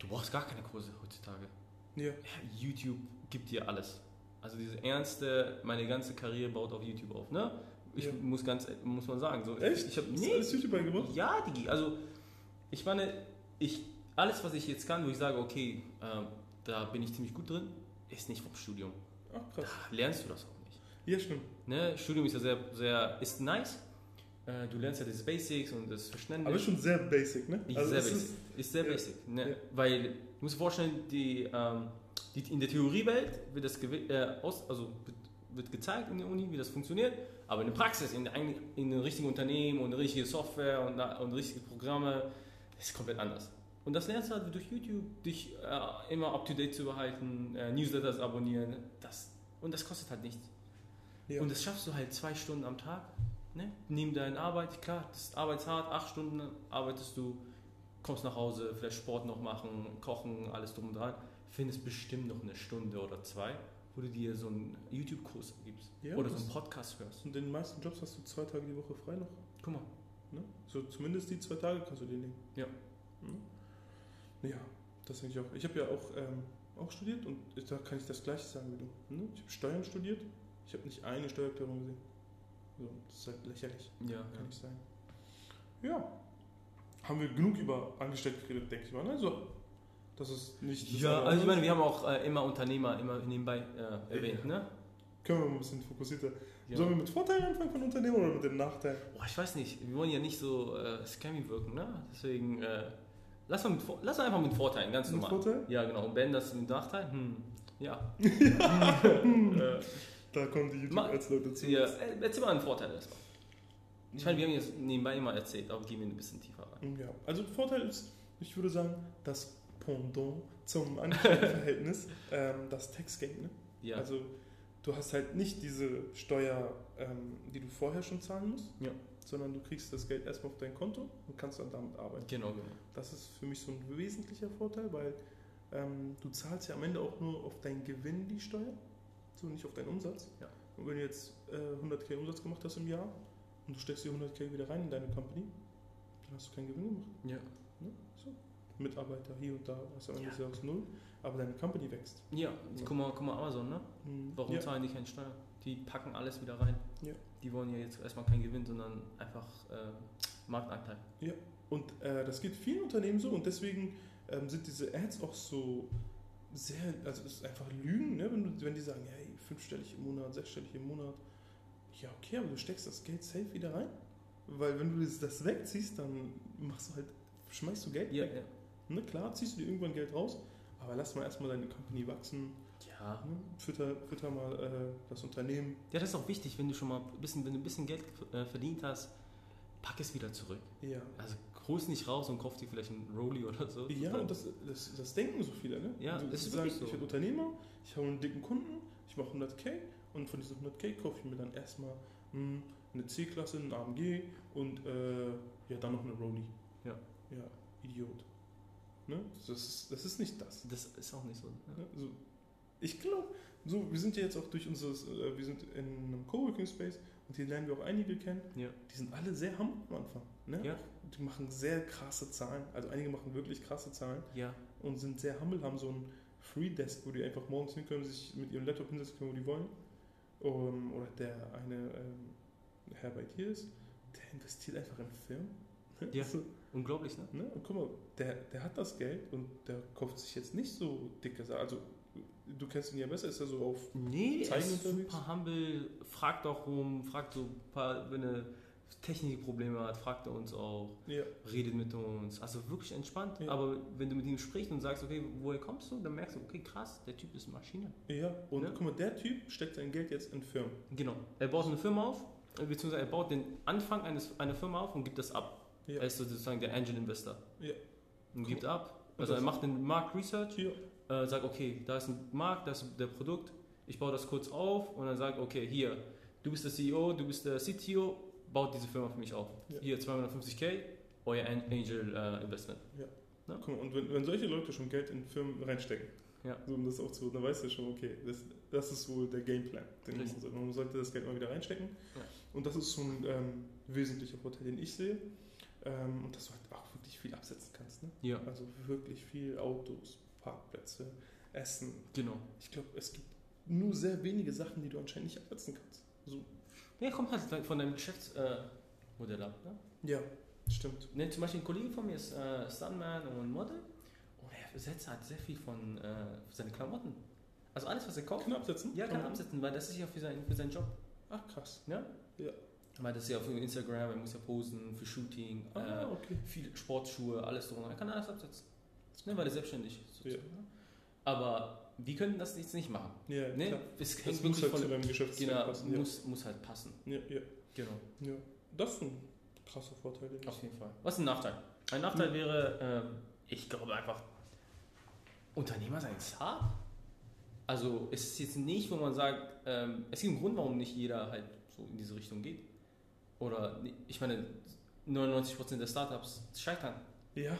Du brauchst gar keine Kurse heutzutage. Ja YouTube gibt dir alles. Also diese ernste, meine ganze Karriere baut auf YouTube auf, ne? Ich ja. muss ganz, muss man sagen. So, Echt? Ich, ich habe nee, alles YouTube beigebracht? Ja, Digi. Also ich meine, ich alles, was ich jetzt kann, wo ich sage, okay, äh, da bin ich ziemlich gut drin, ist nicht vom Studium. Ach, krass. Da lernst du das auch nicht. Ja, stimmt. Ne? Studium ist ja sehr, sehr, ist nice. Äh, du lernst ja das Basics und das Verständnis. Aber schon sehr basic, ne? Also sehr basic. Ist, ist sehr ja. basic. Ne? Ja. Weil, du musst dir vorstellen, die, ähm, die, in der Theoriewelt wird das äh, aus, also wird, wird, gezeigt in der Uni, wie das funktioniert, aber in der Praxis, in, in, in einem richtigen Unternehmen und richtige Software und, und richtige Programme, ist komplett anders. Und das lernst du halt durch YouTube, dich äh, immer up to date zu behalten, äh, Newsletters abonnieren. Das, und das kostet halt nichts. Ja. Und das schaffst du halt zwei Stunden am Tag. Ne? Neben deiner Arbeit, klar, das ist arbeitshart, acht Stunden arbeitest du, kommst nach Hause, vielleicht Sport noch machen, kochen, alles drum und dran. Findest bestimmt noch eine Stunde oder zwei, wo du dir so einen YouTube-Kurs gibst. Ja, oder so einen Podcast hörst. Und in den meisten Jobs hast du zwei Tage die Woche frei noch. Guck mal. Ne? So zumindest die zwei Tage kannst du dir nehmen. Ja. Hm? Ja, das denke ich auch. Ich habe ja auch, ähm, auch studiert und da kann ich das gleiche sagen wie du. Ne? Ich habe Steuern studiert, ich habe nicht eine Steuererklärung gesehen. So, das ist halt lächerlich. Ja. Kann ja. nicht sein. Ja. Haben wir genug über Angestellte geredet, denke ich mal. Ne? Das ist nicht. Das ja, also ich meine, wir haben auch äh, immer Unternehmer immer nebenbei äh, erwähnt, ne? Können wir mal ein bisschen fokussierter. Ja. Sollen wir mit Vorteilen anfangen von Unternehmen oder mit den Nachteilen? Boah, ich weiß nicht. Wir wollen ja nicht so äh, scammy wirken, ne? Deswegen äh, Lass mal, mit, lass mal einfach mit Vorteilen, ganz mit normal. Vorteil? Ja, genau. Und Ben, das mit Nachteil? Hm. Ja. da kommen die YouTube-Ads-Leute zu. Ja, erzähl mal einen Vorteil erstmal. Ich meine, wir haben jetzt nebenbei immer erzählt, aber gehen wir ein bisschen tiefer rein. Ja, also Vorteil ist, ich würde sagen, das Pendant zum Angestelltenverhältnis, ähm, das Tax-Game. Ne? Ja. Also du hast halt nicht diese Steuer, ähm, die du vorher schon zahlen musst. Ja sondern du kriegst das Geld erstmal auf dein Konto und kannst dann damit arbeiten. Genau, genau. Das ist für mich so ein wesentlicher Vorteil, weil ähm, du zahlst ja am Ende auch nur auf deinen Gewinn die Steuer, so nicht auf deinen Umsatz. Ja. Und wenn du jetzt äh, 100k Umsatz gemacht hast im Jahr, und du steckst die 100k wieder rein in deine Company, dann hast du keinen Gewinn gemacht. Ja. Ne? So. Mitarbeiter hier und da, du am Ende Ja. des Jahres null, aber deine Company wächst. Ja, So. guck, mal, guck mal Amazon, ne? Mhm. Warum ja. zahlen die keine Steuern? Die packen alles wieder rein. Ja. Die wollen ja jetzt erstmal keinen Gewinn, sondern einfach äh, Marktanteil. Und äh, das geht vielen Unternehmen so und deswegen ähm, sind diese Ads auch so sehr, also es ist einfach Lügen, ne? wenn, du, wenn die sagen, hey, fünfstellig im Monat, sechsstellig im Monat. Ja, okay, aber du steckst das Geld safe wieder rein. Weil wenn du das, das wegziehst, dann machst du halt, schmeißt du Geld Ja, weg. ja. Ne? Klar, ziehst du dir irgendwann Geld raus, aber lass mal erstmal deine Company wachsen, Ja. ne? fütter, fütter mal äh, das Unternehmen. Ja, das ist auch wichtig, wenn du schon mal ein bisschen, wenn du ein bisschen Geld äh, verdient hast, pack es wieder zurück. Ja. Also hol es nicht raus und kauf dir vielleicht einen Rolli oder so. Ja, und das, das, das denken so viele, ne? Ja, du, das ist sagen, so. ich bin Unternehmer, ich habe einen dicken Kunden, ich mache 100k und von diesen 100k kaufe ich mir dann erstmal hm, eine C-Klasse, einen AMG und äh, ja, dann noch eine Rolli. Ja. Ja, Idiot. Ne? Das, ist, das ist nicht das. Das ist auch nicht so. Ne? Ja. So, ich glaube, so, wir sind ja jetzt auch durch unseres, äh, wir sind in einem Coworking Space und hier lernen wir auch einige kennen, Ja. die sind alle sehr humble am Anfang. Ne? Ja. Die machen sehr krasse Zahlen, also einige machen wirklich krasse Zahlen ja. und sind sehr humble, haben so ein Free Desk, wo die einfach morgens hin können, sich mit ihrem Laptop hinsetzen können, wo die wollen. Um, oder der eine ähm, Herr bei dir ist, der investiert einfach in Firmen. Ja. So, Unglaublich, ne? ne? Und guck mal, der, der hat das Geld und der kauft sich jetzt nicht so dicke Sachen. Also, du kennst ihn ja besser, ist er so auf. Nee, Zeigen ist unterwegs? super humble, fragt auch rum, fragt so ein paar, wenn er Technikprobleme hat, fragt er uns auch, Ja, redet mit uns. Also wirklich entspannt. Ja. Aber wenn du mit ihm sprichst und sagst, okay, woher kommst du, dann merkst du, okay, krass, der Typ ist eine Maschine. ja. Und Ja. guck mal, der Typ steckt sein Geld jetzt in Firmen. Genau. Er baut eine Firma auf, äh, beziehungsweise er baut den Anfang eines, einer Firma auf und gibt das ab. Ja. Er ist sozusagen der Angel Investor. Ja. Und Cool. gibt ab. Also er macht den Markt Research, Hier, äh, sagt, okay, da ist ein Markt, da ist der Produkt, ich baue das kurz auf und dann sagt, okay, hier, du bist der CEO, du bist der CTO, baut diese Firma für mich auf. Ja. Hier 250k, euer An- Angel äh, Investment. guck mal, und wenn, wenn solche Leute schon Geld in Firmen reinstecken, Ja. so, um das aufzuholen, dann weißt du schon, okay, das, das ist wohl der Gameplan. Den man, sollte. man sollte das Geld mal wieder reinstecken. Ja. Und das ist so ein ähm, wesentlicher Vorteil, den ich sehe. Ähm, und dass du halt auch wirklich viel absetzen kannst. Ne? Ja, Also wirklich viel Autos, Parkplätze, Essen. genau. Ich glaube, es gibt nur sehr wenige Sachen, die du anscheinend nicht absetzen kannst. So, Ja, kommt halt von deinem Geschäftsmodell äh, Modell ab. Ne? ja, stimmt. Ne, zum Beispiel ein Kollege von mir ist äh, Stuntman und Model und er setzt halt sehr viel von äh, seine Klamotten. Also alles, was er kauft, Kann er absetzen? ja, kann er man? absetzen, weil das ist ja für, sein, für seinen Job. Ach, krass. Ja? Ja. Weil das ist ja auf Instagram, er muss ja posen für Shooting, Ah, äh, okay. viele Sportschuhe, alles drum. Er kann alles absetzen. Ne, weil er selbstständig ist. Ja. Aber wir können das jetzt nicht machen. Ja, Ne? klar. Es Das muss halt zu von, deinem Geschäftszweck genau, passen. Muss, muss halt passen. Ja, ja, Genau. ja. Das ist ein krasser Vorteil. Auf jeden Fall. Was ist ein Nachteil? Ein Nachteil Hm. wäre, ähm, ich glaube einfach, Unternehmer sein ist hart. Also es ist jetzt nicht, wo man sagt, ähm, es gibt einen Grund, warum nicht jeder halt so in diese Richtung geht. Oder ich meine, 99% der Startups scheitern. Ja,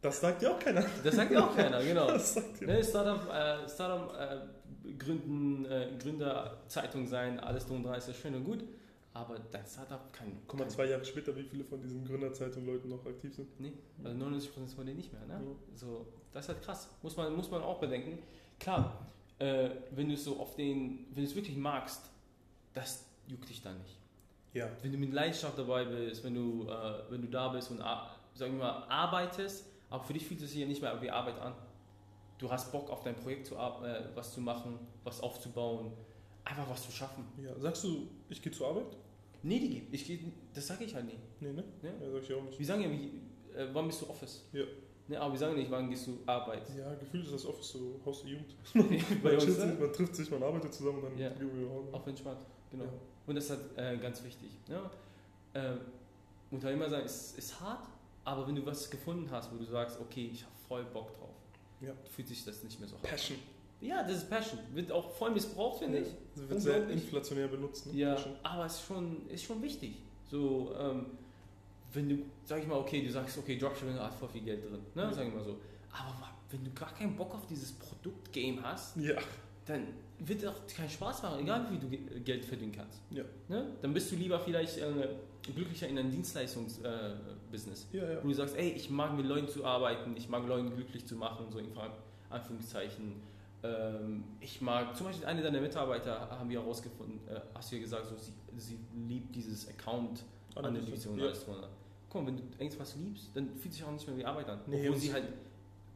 das sagt ja auch keiner. Das sagt ja auch keiner, genau. Das sagt ja. Ne, Startup, äh, Startup äh, gründen, äh, Gründerzeitung sein, alles drum und dran ist ja schön und gut. Aber dein Startup kann. Guck mal, zwei Jahre später, wie viele von diesen Gründerzeitungen-Leuten noch aktiv sind. Nee, also 99% von denen nicht mehr. Ne? Ja. So, das ist halt krass. Muss man, muss man auch bedenken. Klar, äh, wenn du es so auf den, wenn du es wirklich magst, das juckt dich dann nicht. Ja, Wenn du mit Leidenschaft dabei bist, wenn du, äh, wenn du da bist und sagen wir mal, arbeitest, aber für dich fühlt es sich ja nicht mehr wie Arbeit an. Du hast Bock auf dein Projekt zu äh, was zu machen, was aufzubauen, einfach was zu schaffen. ja. Sagst du, ich gehe zur Arbeit? Nee, Digi, ich geh, das sage ich halt nie. Nee, ne? Ja? Ja, sag ich auch nicht. Wir sagen ja, wie, äh, wann bist du Office? Ja. Ne, aber wir sagen nicht, wann gehst du Arbeit. Ja, gefühlt ist das Office so Haus der Jugend. Bei man, uns, ne? man trifft sich, man arbeitet zusammen und dann Ja. gehen wir. Auf entspannt, genau. Ja. Und das ist halt äh, ganz wichtig. Ne? Ähm, Unternehmer sein ist, ist hart, aber wenn du was gefunden hast, wo du sagst, okay, ich habe voll Bock drauf, Ja. fühlt sich das nicht mehr so hart. Passion. Ja, das ist Passion. Wird auch voll missbraucht, finde ich. Das wird sehr inflationär benutzt. Ne? Ja, Passion. aber es ist schon, ist schon wichtig. So, ähm, wenn du, sag ich mal, okay, du sagst, okay, Dropshipping hat voll viel Geld drin, ne? Ja. Sag ich mal so. Aber wenn du gar keinen Bock auf dieses Produkt-Game hast, Ja, dann wird auch keinen Spaß machen, egal wie du Ge- Geld verdienen kannst. Ja. Ne? Dann bist du lieber vielleicht äh, glücklicher in einem Dienstleistungsbusiness. Ja, ja. Wo du sagst, ey, ich mag mit Leuten zu arbeiten, ich mag Leute glücklich zu machen, so in Anführungszeichen. Ähm, ich mag, zum Beispiel eine deiner Mitarbeiter haben wir herausgefunden, äh, hast du ja gesagt, so, sie, sie liebt dieses Account-Analyse und Ja. alles drunter. Guck mal, wenn du irgendwas liebst, dann fühlt sich auch nicht mehr wie Arbeit an. Nee, obwohl sie- halt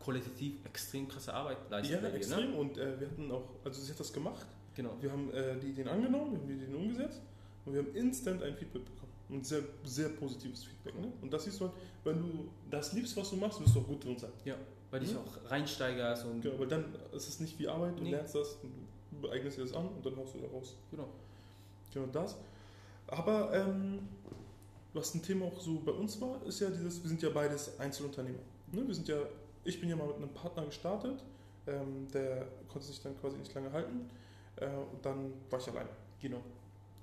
qualitativ extrem krasse Arbeit leistet. Ja, dir, extrem. Ne? Und äh, wir hatten auch, also sie hat das gemacht. Genau. Wir haben äh, die Ideen angenommen, wir haben die Ideen umgesetzt und wir haben instant ein Feedback bekommen. Und sehr, sehr positives Feedback. Ne? Und das siehst du halt, wenn du das liebst, was du machst, wirst du auch gut drin sein. Weil dich Mhm. auch reinsteigerst und Genau, weil dann ist es nicht wie Arbeit, du Nee. lernst das, du eignest dir das an und dann haust du da raus. genau. Genau das. Aber ähm, was ein Thema auch so bei uns war, ist ja dieses, wir sind ja beides Einzelunternehmer. Ne? Wir sind ja, ich bin ja mal mit einem Partner gestartet, ähm, der konnte sich dann quasi nicht lange halten äh, und dann war ich alleine. Genau.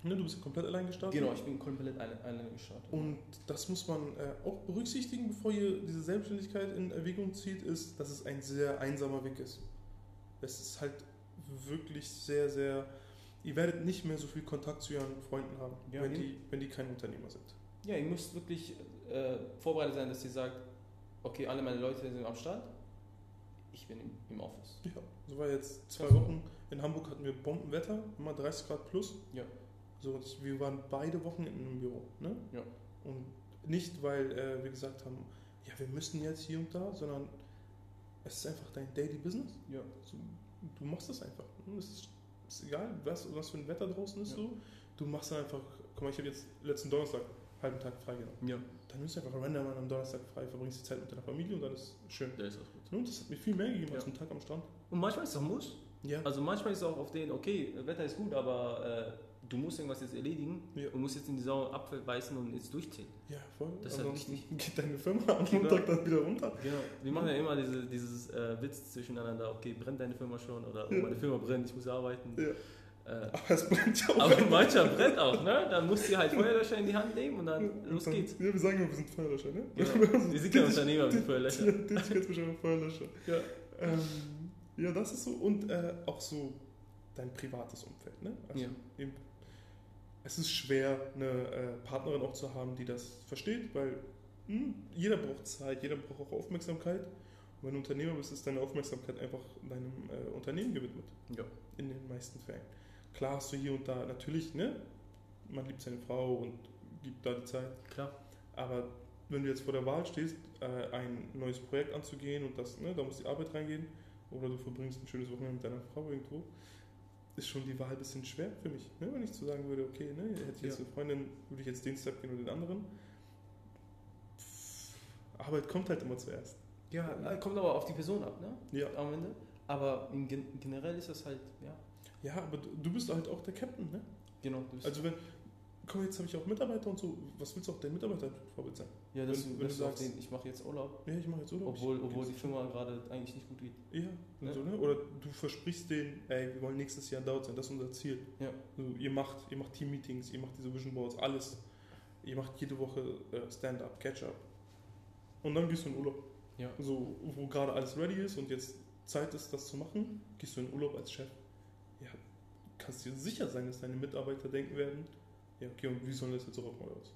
Ne? Du bist ja komplett allein gestartet. Genau, ich bin komplett alleine eine gestartet. Und das muss man äh, auch berücksichtigen, bevor ihr diese Selbstständigkeit in Erwägung zieht, ist, dass es ein sehr einsamer Weg ist. Es ist halt wirklich sehr, sehr. Ihr werdet nicht mehr so viel Kontakt zu euren Freunden haben, Ja, wenn, die, wenn die kein Unternehmer sind. Ja, ihr müsst wirklich äh, vorbereitet sein, dass ihr sagt, okay, alle meine Leute sind am Start, ich bin im, im Office. Ja, so war jetzt zwei. Wochen. In Hamburg hatten wir Bombenwetter, immer 30 Grad plus. Ja. So, wir waren beide Wochen im Büro. Ne? Ja. Und nicht, weil äh, wir gesagt haben, ja, wir müssen jetzt hier und da, sondern es ist einfach dein Daily Business. Ja. So, du machst das einfach. Es ist, ist egal, was, was für ein Wetter draußen ist. Ja. So. Du machst dann einfach, guck mal, ich habe jetzt letzten Donnerstag halben Tag frei genommen. Ja. Dann nimmst du einfach random an einem Donnerstag frei, verbringst die Zeit mit deiner Familie und dann ist schön. Das ist auch gut. Und das hat mir viel mehr gegeben als Ja. ein Tag am Strand. Und manchmal ist es auch Muss. Ja. Also manchmal ist es auch auf den, okay, Wetter ist gut, aber äh, du musst irgendwas jetzt erledigen Ja. und musst jetzt in die saure Apfel beißen und jetzt durchziehen. Ja, voll. Das ist halt wichtig. geht deine Firma am Genau. Montag dann wieder runter. Genau. Wir machen ja immer diese, dieses äh, Witz zwischeneinander, okay, brennt deine Firma schon oder oh, Ja. meine Firma brennt, ich muss arbeiten. Ja. Äh, Aber es brennt ja auch. aber mancher brennt auch, ne? Dann musst du halt Feuerlöscher in die Hand nehmen und dann los dann- geht's. Ja, wir sagen immer, wir sind Feuerlöscher, ne? Genau. Wir sind kein Unternehmer, wir sind Feuerlöscher. Ja, Tätigkeitsbeschreibung Feuerlöscher. Ja. Ähm, ja, das ist so. Und äh, auch so dein privates Umfeld, ne? Also Ja. eben, es ist schwer, eine äh, Partnerin auch zu haben, die das versteht, weil hm, jeder braucht Zeit, jeder braucht auch Aufmerksamkeit. Und wenn du Unternehmer bist, ist deine Aufmerksamkeit einfach deinem äh, Unternehmen gewidmet. Ja. In den meisten Fällen. Klar hast du hier und da natürlich, ne? Man liebt seine Frau und gibt da die Zeit. Klar. Aber wenn du jetzt vor der Wahl stehst, äh, ein neues Projekt anzugehen und das, ne, da muss die Arbeit reingehen, oder du verbringst ein schönes Wochenende mit deiner Frau irgendwo, ist schon die Wahl ein bisschen schwer für mich. Ne? Wenn ich so sagen würde, okay, ne, hätte ich jetzt Ja. eine Freundin, würde ich jetzt den Step gehen oder den anderen. Arbeit kommt halt immer zuerst. Ja, kommt aber auf die Person ab, ne? Ja. Am Ende. Aber generell ist das halt, ja. Ja, aber du, du bist halt auch der Captain, ne? Genau. Du bist, Also wenn, komm, jetzt habe ich auch Mitarbeiter und so, was willst du auch deinen Mitarbeitern Vorbild sein? ja, dass wenn- du, wenn du sagst- den, ich mache jetzt Urlaub, Ja, ich mache jetzt Urlaub. obwohl, obwohl die Firma gerade eigentlich nicht gut geht. Ja, Ja. So, ne? Oder du versprichst denen, ey, wir wollen nächstes Jahr dort sein, das ist unser Ziel. Ja. So, ihr macht, ihr macht Team-Meetings, ihr macht diese Vision Boards, alles. Ihr macht jede Woche äh, Stand-up, Catch-up. Und dann gehst du in Urlaub. Ja. So, wo gerade alles ready ist und jetzt Zeit ist, das zu machen, gehst du in Urlaub als Chef. Ja, kannst dir sicher sein, dass deine Mitarbeiter denken werden, ja, okay, und wie soll das jetzt rocken oder was?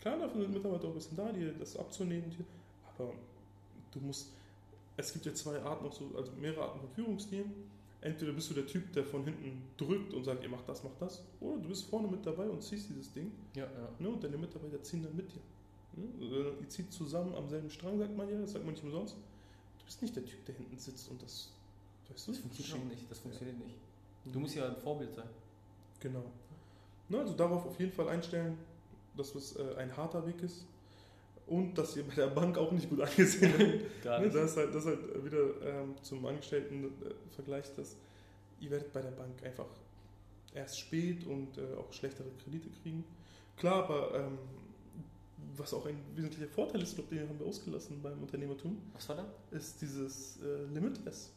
Klar, dafür sind Mitarbeiter auch ein bisschen da, dir das abzunehmen, aber du musst, es gibt ja zwei Arten noch so, also mehrere Arten von Führungsstilen. Entweder bist du der Typ, der von hinten drückt und sagt, ihr macht das, macht das, oder du bist vorne mit dabei und ziehst dieses Ding Ja, ja. ne, und deine Mitarbeiter ziehen dann mit dir. Ne? Ihr zieht zusammen am selben Strang, sagt man ja, das sagt man nicht umsonst. Du bist nicht der Typ, der hinten sitzt und das, weißt du, Das funktioniert nicht. Das funktioniert nicht. Du musst ja ein Vorbild sein. Genau. Ne, also darauf auf jeden Fall einstellen, dass es äh, ein harter Weg ist und dass ihr bei der Bank auch nicht gut angesehen werdet. Gar Ne, nicht. das ist halt, das ist halt wieder ähm, zum Angestellten-Vergleich, dass ihr werdet bei der Bank einfach erst spät und äh, auch schlechtere Kredite kriegen. Klar, aber ähm, was auch ein wesentlicher Vorteil ist, ich glaube, den haben wir ausgelassen beim Unternehmertum, Was war da? ist dieses äh, Limitless.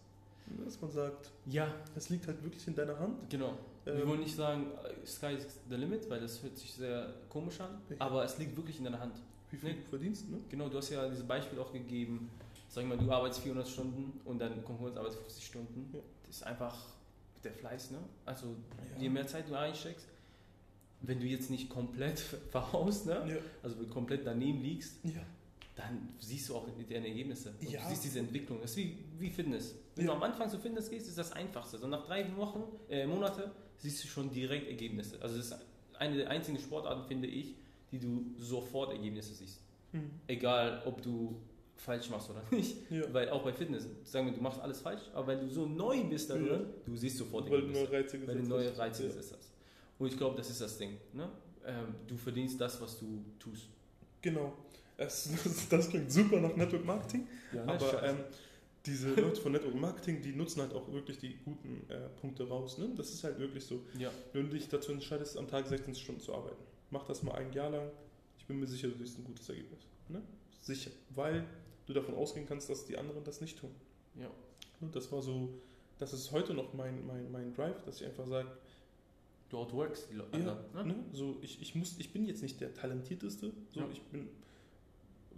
Ne, Dass man sagt, Ja, es liegt halt wirklich in deiner Hand. genau. Wir Ähm, wollen nicht sagen, äh, Sky is the limit, weil das hört sich sehr komisch an. Ja. Aber es liegt wirklich in deiner Hand. wie viel Nee. du verdienst, ne? Genau, du hast ja dieses Beispiel auch gegeben. Sag mal, du arbeitest 400 Stunden und dein Konkurrenz arbeitet 50 Stunden. Ja. Das ist einfach, der Fleiß, ne? Also ja. je mehr Zeit du einsteckst, wenn du jetzt nicht komplett verhaust, ne? Ja. also komplett daneben liegst, ja. Dann siehst du auch deine Ergebnisse. Und ja. Du siehst diese Entwicklung. Das ist wie, wie Fitness. Wenn du am Anfang zu Fitness gehst, ist das Einfachste. So nach drei Wochen, äh, Monate siehst du schon direkt Ergebnisse. Also das ist eine der einzigen Sportarten, finde ich, die du sofort Ergebnisse siehst. Mhm. Egal, ob du falsch machst oder nicht. Ja. Weil auch bei Fitness, sagen wir, du machst alles falsch, aber wenn du so neu bist da drin, ja. du siehst sofort Weil Ergebnisse. Neue Reize weil du neue Reize ja. gesetzt hast. Und ich glaube, das ist das Ding. Ne? Ähm, du verdienst das, was du tust. Genau. Das, das, klingt super nach Network Marketing, ja, ne, aber ähm, diese Leute von Network Marketing, die nutzen halt auch wirklich die guten äh, Punkte raus. Ne? Das ist halt wirklich so. Ja. Wenn du dich dazu entscheidest, am Tag 16 Stunden zu arbeiten, mach das mal ein Jahr lang. Ich bin mir sicher, du siehst ein gutes Ergebnis. Ne? Sicher. Weil du davon ausgehen kannst, dass die anderen das nicht tun. Ja. Und das war so, das ist heute noch mein, mein, mein Drive, dass ich einfach sage, du outworks die Leute. Ja, ne? ne? So, ich, ich, muss, ich bin jetzt nicht der Talentierteste, so, ja. ich bin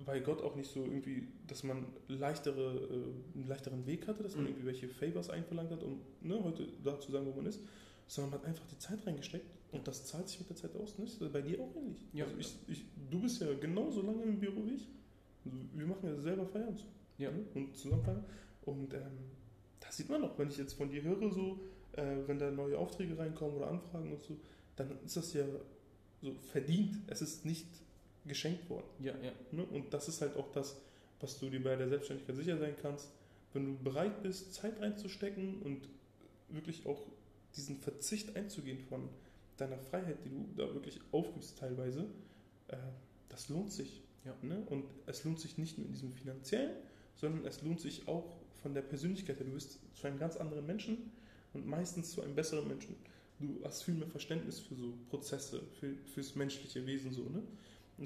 bei Gott auch nicht so irgendwie, dass man leichtere, äh, einen leichteren Weg hatte, dass man mhm. irgendwie welche Favors einverlangt hat, um ne, heute da zu sagen, wo man ist, sondern man hat einfach die Zeit reingesteckt und das zahlt sich mit der Zeit aus. Ne? Ist bei dir auch ähnlich. Ja, also ich, ich, du bist ja genauso lange im Büro wie ich. Also wir machen ja selber Feierabend. Ja. Ne? Und zusammen feiern. Und ähm, das sieht man auch, wenn ich jetzt von dir höre, so, äh, wenn da neue Aufträge reinkommen oder Anfragen und so, dann ist das ja so verdient. Es ist nicht geschenkt worden. Ja, ja. Ne? Und das ist halt auch das, was du dir bei der Selbstständigkeit sicher sein kannst. Wenn du bereit bist, Zeit reinzustecken und wirklich auch diesen Verzicht einzugehen von deiner Freiheit, die du da wirklich aufgibst teilweise, äh, das lohnt sich. Ja. Ne? Und es lohnt sich nicht nur in diesem finanziellen, sondern es lohnt sich auch von der Persönlichkeit her. Du bist zu einem ganz anderen Menschen und meistens zu einem besseren Menschen. Du hast viel mehr Verständnis für so Prozesse, für, fürs menschliche Wesen so, ne?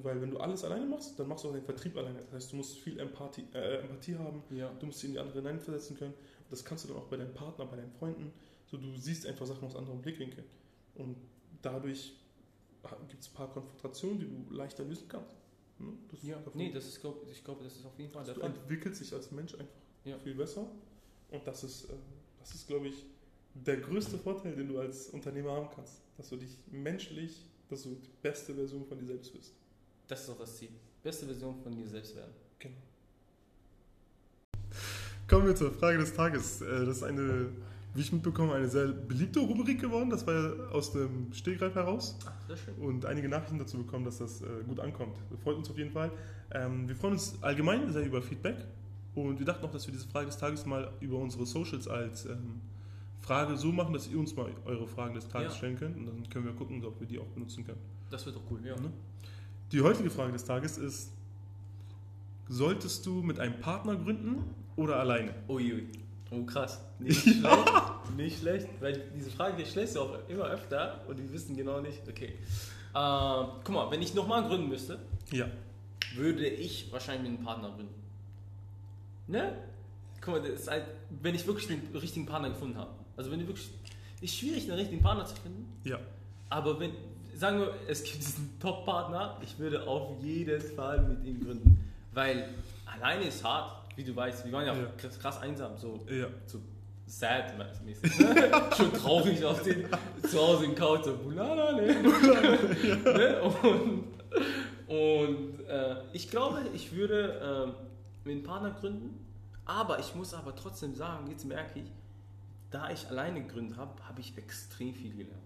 Weil wenn du alles alleine machst, dann machst du auch den Vertrieb alleine. Das heißt, du musst viel Empathie, äh, Empathie haben, ja. du musst dich in die andere hineinversetzen können. Das kannst du dann auch bei deinem Partner, bei deinen Freunden. So, du siehst einfach Sachen aus anderen Blickwinkeln. Und dadurch gibt es ein paar Konfrontationen, die du leichter lösen kannst. Ne? Das ja, nee, das ist, glaub, ich glaube, das ist auf jeden Fall der Fall. Du entwickelst dich als Mensch einfach ja. viel besser. Und das ist, äh, das ist, glaube ich, der größte Vorteil, den du als Unternehmer haben kannst. Dass du dich menschlich, dass du die beste Version von dir selbst bist. Das ist auch das Ziel. Beste Version von dir selbst werden. Genau. Kommen wir zur Frage des Tages. Äh, das ist eine, wie ich mitbekomme, eine sehr beliebte Rubrik geworden. Das war ja aus dem Stegreif heraus. Ach, sehr schön. Und einige Nachrichten dazu bekommen, dass das äh, gut ankommt. Das freut uns auf jeden Fall. Ähm, wir freuen uns allgemein sehr über Feedback. Und wir dachten auch, dass wir diese Frage des Tages mal über unsere Socials als ähm, Frage so machen, dass ihr uns mal eure Fragen des Tages ja. stellen könnt. Und dann können wir gucken, ob wir die auch benutzen können. Das wird doch cool, ja. Ne? Die heutige Frage des Tages ist: Solltest du mit einem Partner gründen oder alleine? Uiui. Oh, krass. Nicht schlecht. nicht schlecht, weil diese Frage die stellst du auch immer öfter und die wissen genau nicht. Okay. Ähm, guck mal, wenn ich nochmal gründen müsste, ja. würde ich wahrscheinlich mit einem Partner gründen. Ne? Guck mal, das ist halt, wenn ich wirklich den richtigen Partner gefunden habe. Also, wenn du wirklich. Ist schwierig, einen richtigen Partner zu finden. Ja. Aber wenn, sagen wir, es gibt diesen Top-Partner, ich würde auf jeden Fall mit ihm gründen. Weil alleine ist hart, wie du weißt, wir waren ja, ja. Krass, krass, einsam, so, ja. so sad-mäßig. Schon traurig auf den, zu Hause im Couch, so, Bulala, ne? ne? Und, und äh, ich glaube, ich würde äh, mit einem Partner gründen, aber ich muss aber trotzdem sagen, jetzt merke ich, da ich alleine gegründet habe, habe ich extrem viel gelernt.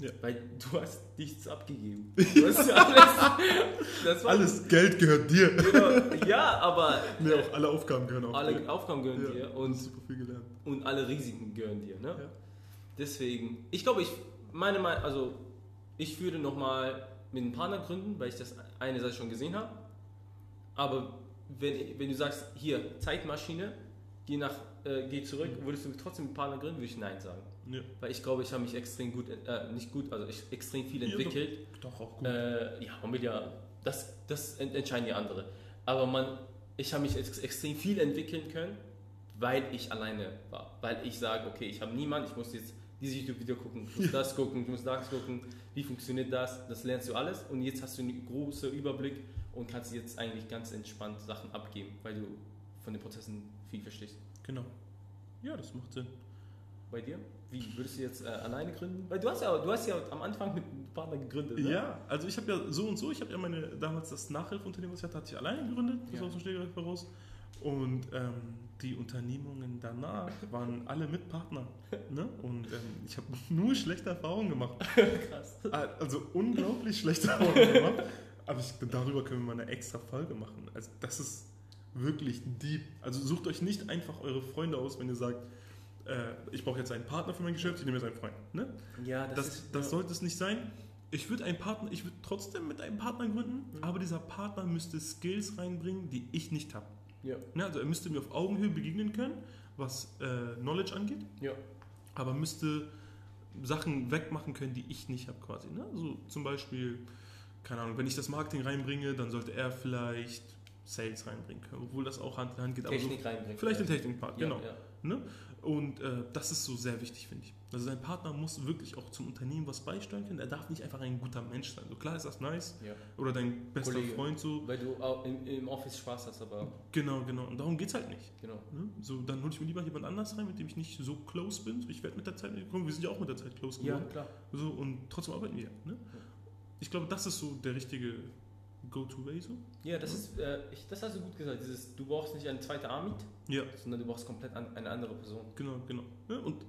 Ja. Weil du hast nichts abgegeben. Du hast alles, alles Geld gehört dir. Genau. Ja, aber. Nee, auch alle Aufgaben gehören auch Alle dir. Aufgaben gehören ja, dir. Und, super viel gelernt. Und alle Risiken gehören dir. Ne? Ja. Deswegen, ich glaube, ich meine mal, also ich würde nochmal mit einem Partner gründen, weil ich das eine Seite schon gesehen habe. Aber wenn, wenn du sagst, hier, Zeitmaschine, geh, nach, äh, geh zurück, würdest du trotzdem mit einem Partner gründen, würde ich Nein sagen. Ja. Weil ich glaube, ich habe mich extrem gut, äh, nicht gut, also ich, extrem viel entwickelt. Ja, doch, doch, auch gut. Äh, ja, man will ja, das, das entscheiden die andere. Aber man, ich habe mich ex extrem viel entwickeln können, weil ich alleine war. Weil ich sage, okay, ich habe niemanden, ich muss jetzt dieses YouTube-Video gucken, ich muss ja. das gucken, ich muss das gucken, wie funktioniert das, das lernst du alles und jetzt hast du einen großen Überblick und kannst jetzt eigentlich ganz entspannt Sachen abgeben, weil du von den Prozessen viel verstehst. Genau. Ja, das macht Sinn. Bei dir? Wie würdest du jetzt äh, alleine gründen? Weil du hast ja, du hast ja am Anfang mit einem Partner gegründet. Ne? Ja, also ich habe ja so und so, ich habe ja meine, damals das Nachhilfeunternehmen, was ich hatte, hatte ich alleine gegründet, das Ja. aus dem Stegreif heraus. Und ähm, die Unternehmungen danach waren alle mit Partner. Ne? Und ähm, ich habe nur schlechte Erfahrungen gemacht. Krass. Also unglaublich schlechte Erfahrungen gemacht. Aber ich, darüber können wir mal eine extra Folge machen. Also das ist wirklich deep. Also sucht euch nicht einfach eure Freunde aus, wenn ihr sagt, äh, ich brauche jetzt einen Partner für mein Geschäft, ich nehme jetzt einen Freund. Ne? Ja, das, Das, ist. das ja. sollte es nicht sein. Ich würde einen Partner, ich würde trotzdem mit einem Partner gründen, Mhm. aber dieser Partner müsste Skills reinbringen, die ich nicht habe. Ja, Ne? Also er müsste mir auf Augenhöhe begegnen können, was äh, Knowledge angeht, ja. aber müsste Sachen wegmachen können, die ich nicht habe quasi. Ne? So zum Beispiel, keine Ahnung, wenn ich das Marketing reinbringe, dann sollte er vielleicht Sales reinbringen können, obwohl das auch Hand in Hand geht. aber so, Technik reinbringen. vielleicht den Technikpart, ja, genau. Ja. Ne? Und äh, das ist so sehr wichtig, finde ich. Also dein Partner muss wirklich auch zum Unternehmen was beisteuern können. Er darf nicht einfach ein guter Mensch sein. So klar ist das nice. ja. Oder dein bester Kollege. Freund so. Weil du auch im, im Office Spaß hast, aber Genau, genau. Und darum geht es halt nicht. genau. Ne? So, dann hole ich mir lieber jemand anders rein, mit dem ich nicht so close bin. Ich werde mit der Zeit, guck, wir sind ja auch mit der Zeit close Ja, geworden. klar. So, und trotzdem arbeiten wir. Ne? Ich glaube, das ist so der richtige Go-To-Way so. Ja, das ist, äh, ich, das hast du gut gesagt. Dieses, du brauchst nicht eine zweite Army, Ja, sondern du brauchst komplett an, eine andere Person. genau, genau. Ne? Und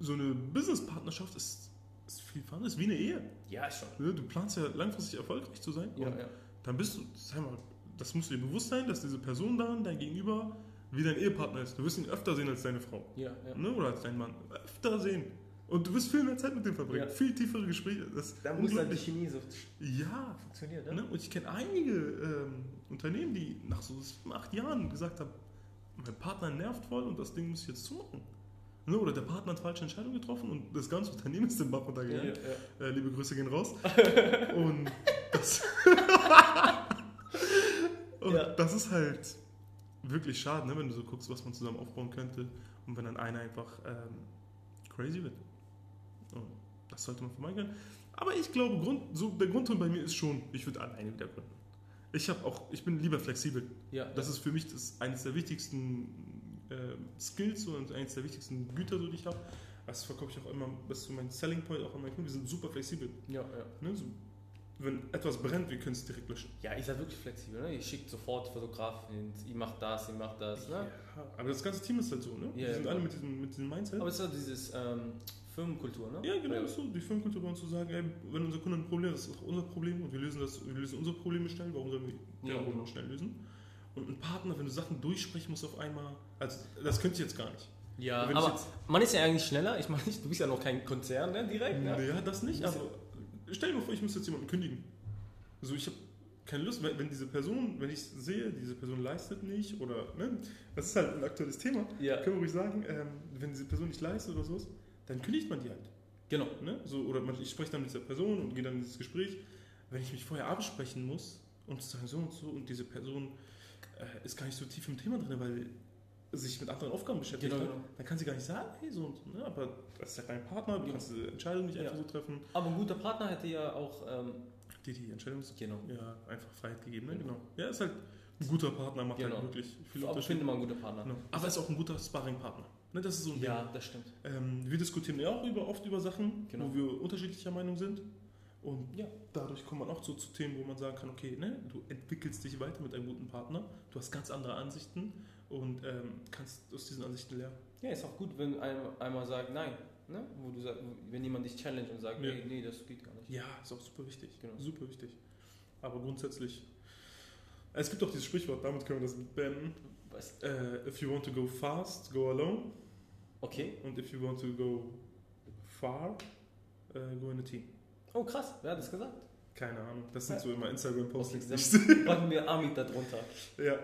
so eine Business-Partnerschaft ist, ist viel fun, ist wie eine Ehe. Ja, schon. Ne? Du planst ja langfristig erfolgreich zu sein. Ja, ja. dann bist du, sag mal, das musst du dir bewusst sein, dass diese Person dann, dein Gegenüber, wie dein Ehepartner ist. Du wirst ihn öfter sehen als deine Frau. Ja, ja. Ne? Oder als dein Mann. Öfter sehen. Und du wirst viel mehr Zeit mit dem verbringen. Ja. Viel tiefere Gespräche. Das ist Da muss dann die unglaublich. Chemie so Ja. funktionieren, Ne? Und ich kenne einige ähm, Unternehmen, die nach so sieben, acht Jahren gesagt haben, mein Partner nervt voll und das Ding muss ich jetzt zumachen. Ne? Oder der Partner hat falsche Entscheidung getroffen und das ganze Unternehmen ist den Bach Ja, runtergegangen. ja. Äh, liebe Grüße gehen raus. und das, und Ja. das ist halt wirklich schade, ne? wenn du so guckst, was man zusammen aufbauen könnte und wenn dann einer einfach ähm, crazy wird. Und das sollte man vermeiden. Aber ich glaube, Grund, so, der Grundton bei mir ist schon, ich würde alleine wieder gründen. Ich habe auch, ich bin lieber flexibel. ja. Das ist für mich das eines der wichtigsten äh, Skills und eines der wichtigsten Güter, so, die ich habe. Das verkaufe ich auch immer, das ist so mein Selling Point auch an meinen Kunden. Wir sind super flexibel. ja, ja. Ne? So, wenn etwas brennt, wir können es direkt löschen. Ja, ihr seid wirklich flexibel, ne? Ihr schickt sofort Fotografen hin, ihr macht das, ihr macht das, ne? Ja, aber das ganze Team ist halt so, ne? Ja, wir ja, sind klar. alle mit diesem, mit diesem Mindset. Aber es ist halt dieses ähm, Firmenkultur, ne? ja, genau, ist so. Die Firmenkultur bei uns zu sagen, ey, wenn unser Kunde ein Problem hat, das ist auch unser Problem und wir lösen, das, wir lösen unsere Probleme schnell, warum sollen wir Ja, deren Probleme schnell lösen? Und ein Partner, wenn du Sachen durchsprechen musst auf einmal, also das könnte ich jetzt gar nicht. Ja, aber man ist ja eigentlich schneller. Ich meine, du bist ja noch kein Konzern, ne? Direkt, ne? Ja, das nicht, aber stell dir mal vor, ich müsste jetzt jemanden kündigen. Also ich habe keine Lust, wenn, wenn diese Person, wenn ich sehe, diese Person leistet nicht oder, ne, das ist halt ein aktuelles Thema, Ja, können wir ruhig sagen, ähm, wenn diese Person nicht leistet oder sowas, dann kündigt man die halt. genau. Ne? So, oder man, ich spreche dann mit dieser Person und gehe dann in dieses Gespräch. Wenn ich mich vorher absprechen muss und sagen so und so und diese Person äh, ist gar nicht so tief im Thema drin, weil sich mit anderen Aufgaben beschäftigt Genau, hat, genau. dann kann sie gar nicht sagen, hey, so und so. Ne? Aber das ist ja dein Partner, du Ja. kannst diese Entscheidung nicht einfach Ja. so treffen. Aber ein guter Partner hätte ja auch, ähm, Die die Entscheidung genau. ja einfach Freiheit gegeben. Ne? Genau. Genau. Ja, ist halt ein guter Partner, macht Genau. halt wirklich viel Aber Unterschied. finde mal einen guten Partner. Genau. Aber ist auch ein guter Sparringpartner. Ne? Das ist so ein Ding. Ja, das stimmt. Ähm, wir diskutieren ja auch über, oft über Sachen, Genau. wo wir unterschiedlicher Meinung sind. Und Ja. dadurch kommt man auch so zu Themen, wo man sagen kann, okay, ne, du entwickelst dich weiter mit einem guten Partner, du hast ganz andere Ansichten und ähm, kannst aus diesen Ansichten lernen. Ja, ist auch gut, wenn einem einmal sagt nein. Ne? Wo du sagst, wenn jemand dich challenge und sagt, Ja. nee, nee, das geht gar nicht. Ja, ist auch super wichtig. Genau. Super wichtig. Aber grundsätzlich, es gibt auch dieses Sprichwort, damit können wir das beenden. Was? Äh, if you want to go fast, go alone. Okay. Und if you want to go far, äh, go in a team. Oh, krass. Wer hat das gesagt? Keine Ahnung. Das sind Ja. so immer Instagram-Postings. Okay, packen wir Amit da drunter. Ja,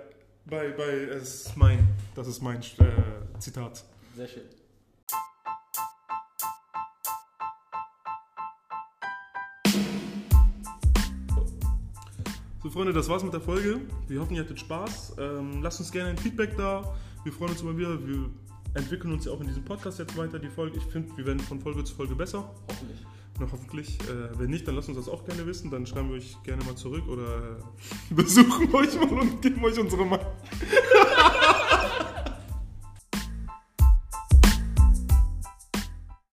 bei, bei, es ist mein, das ist mein äh, Zitat. Sehr schön. So, Freunde, das war's mit der Folge. Wir hoffen, ihr hattet Spaß. Ähm, lasst uns gerne ein Feedback da. Wir freuen uns immer wieder. Wir entwickeln uns ja auch in diesem Podcast jetzt weiter. Die Folge, ich finde, wir werden von Folge zu Folge besser. Hoffentlich. Na, hoffentlich. Äh, wenn nicht, dann lasst uns das auch gerne wissen. Dann schreiben wir euch gerne mal zurück oder äh, besuchen euch mal und geben euch unsere Meinung.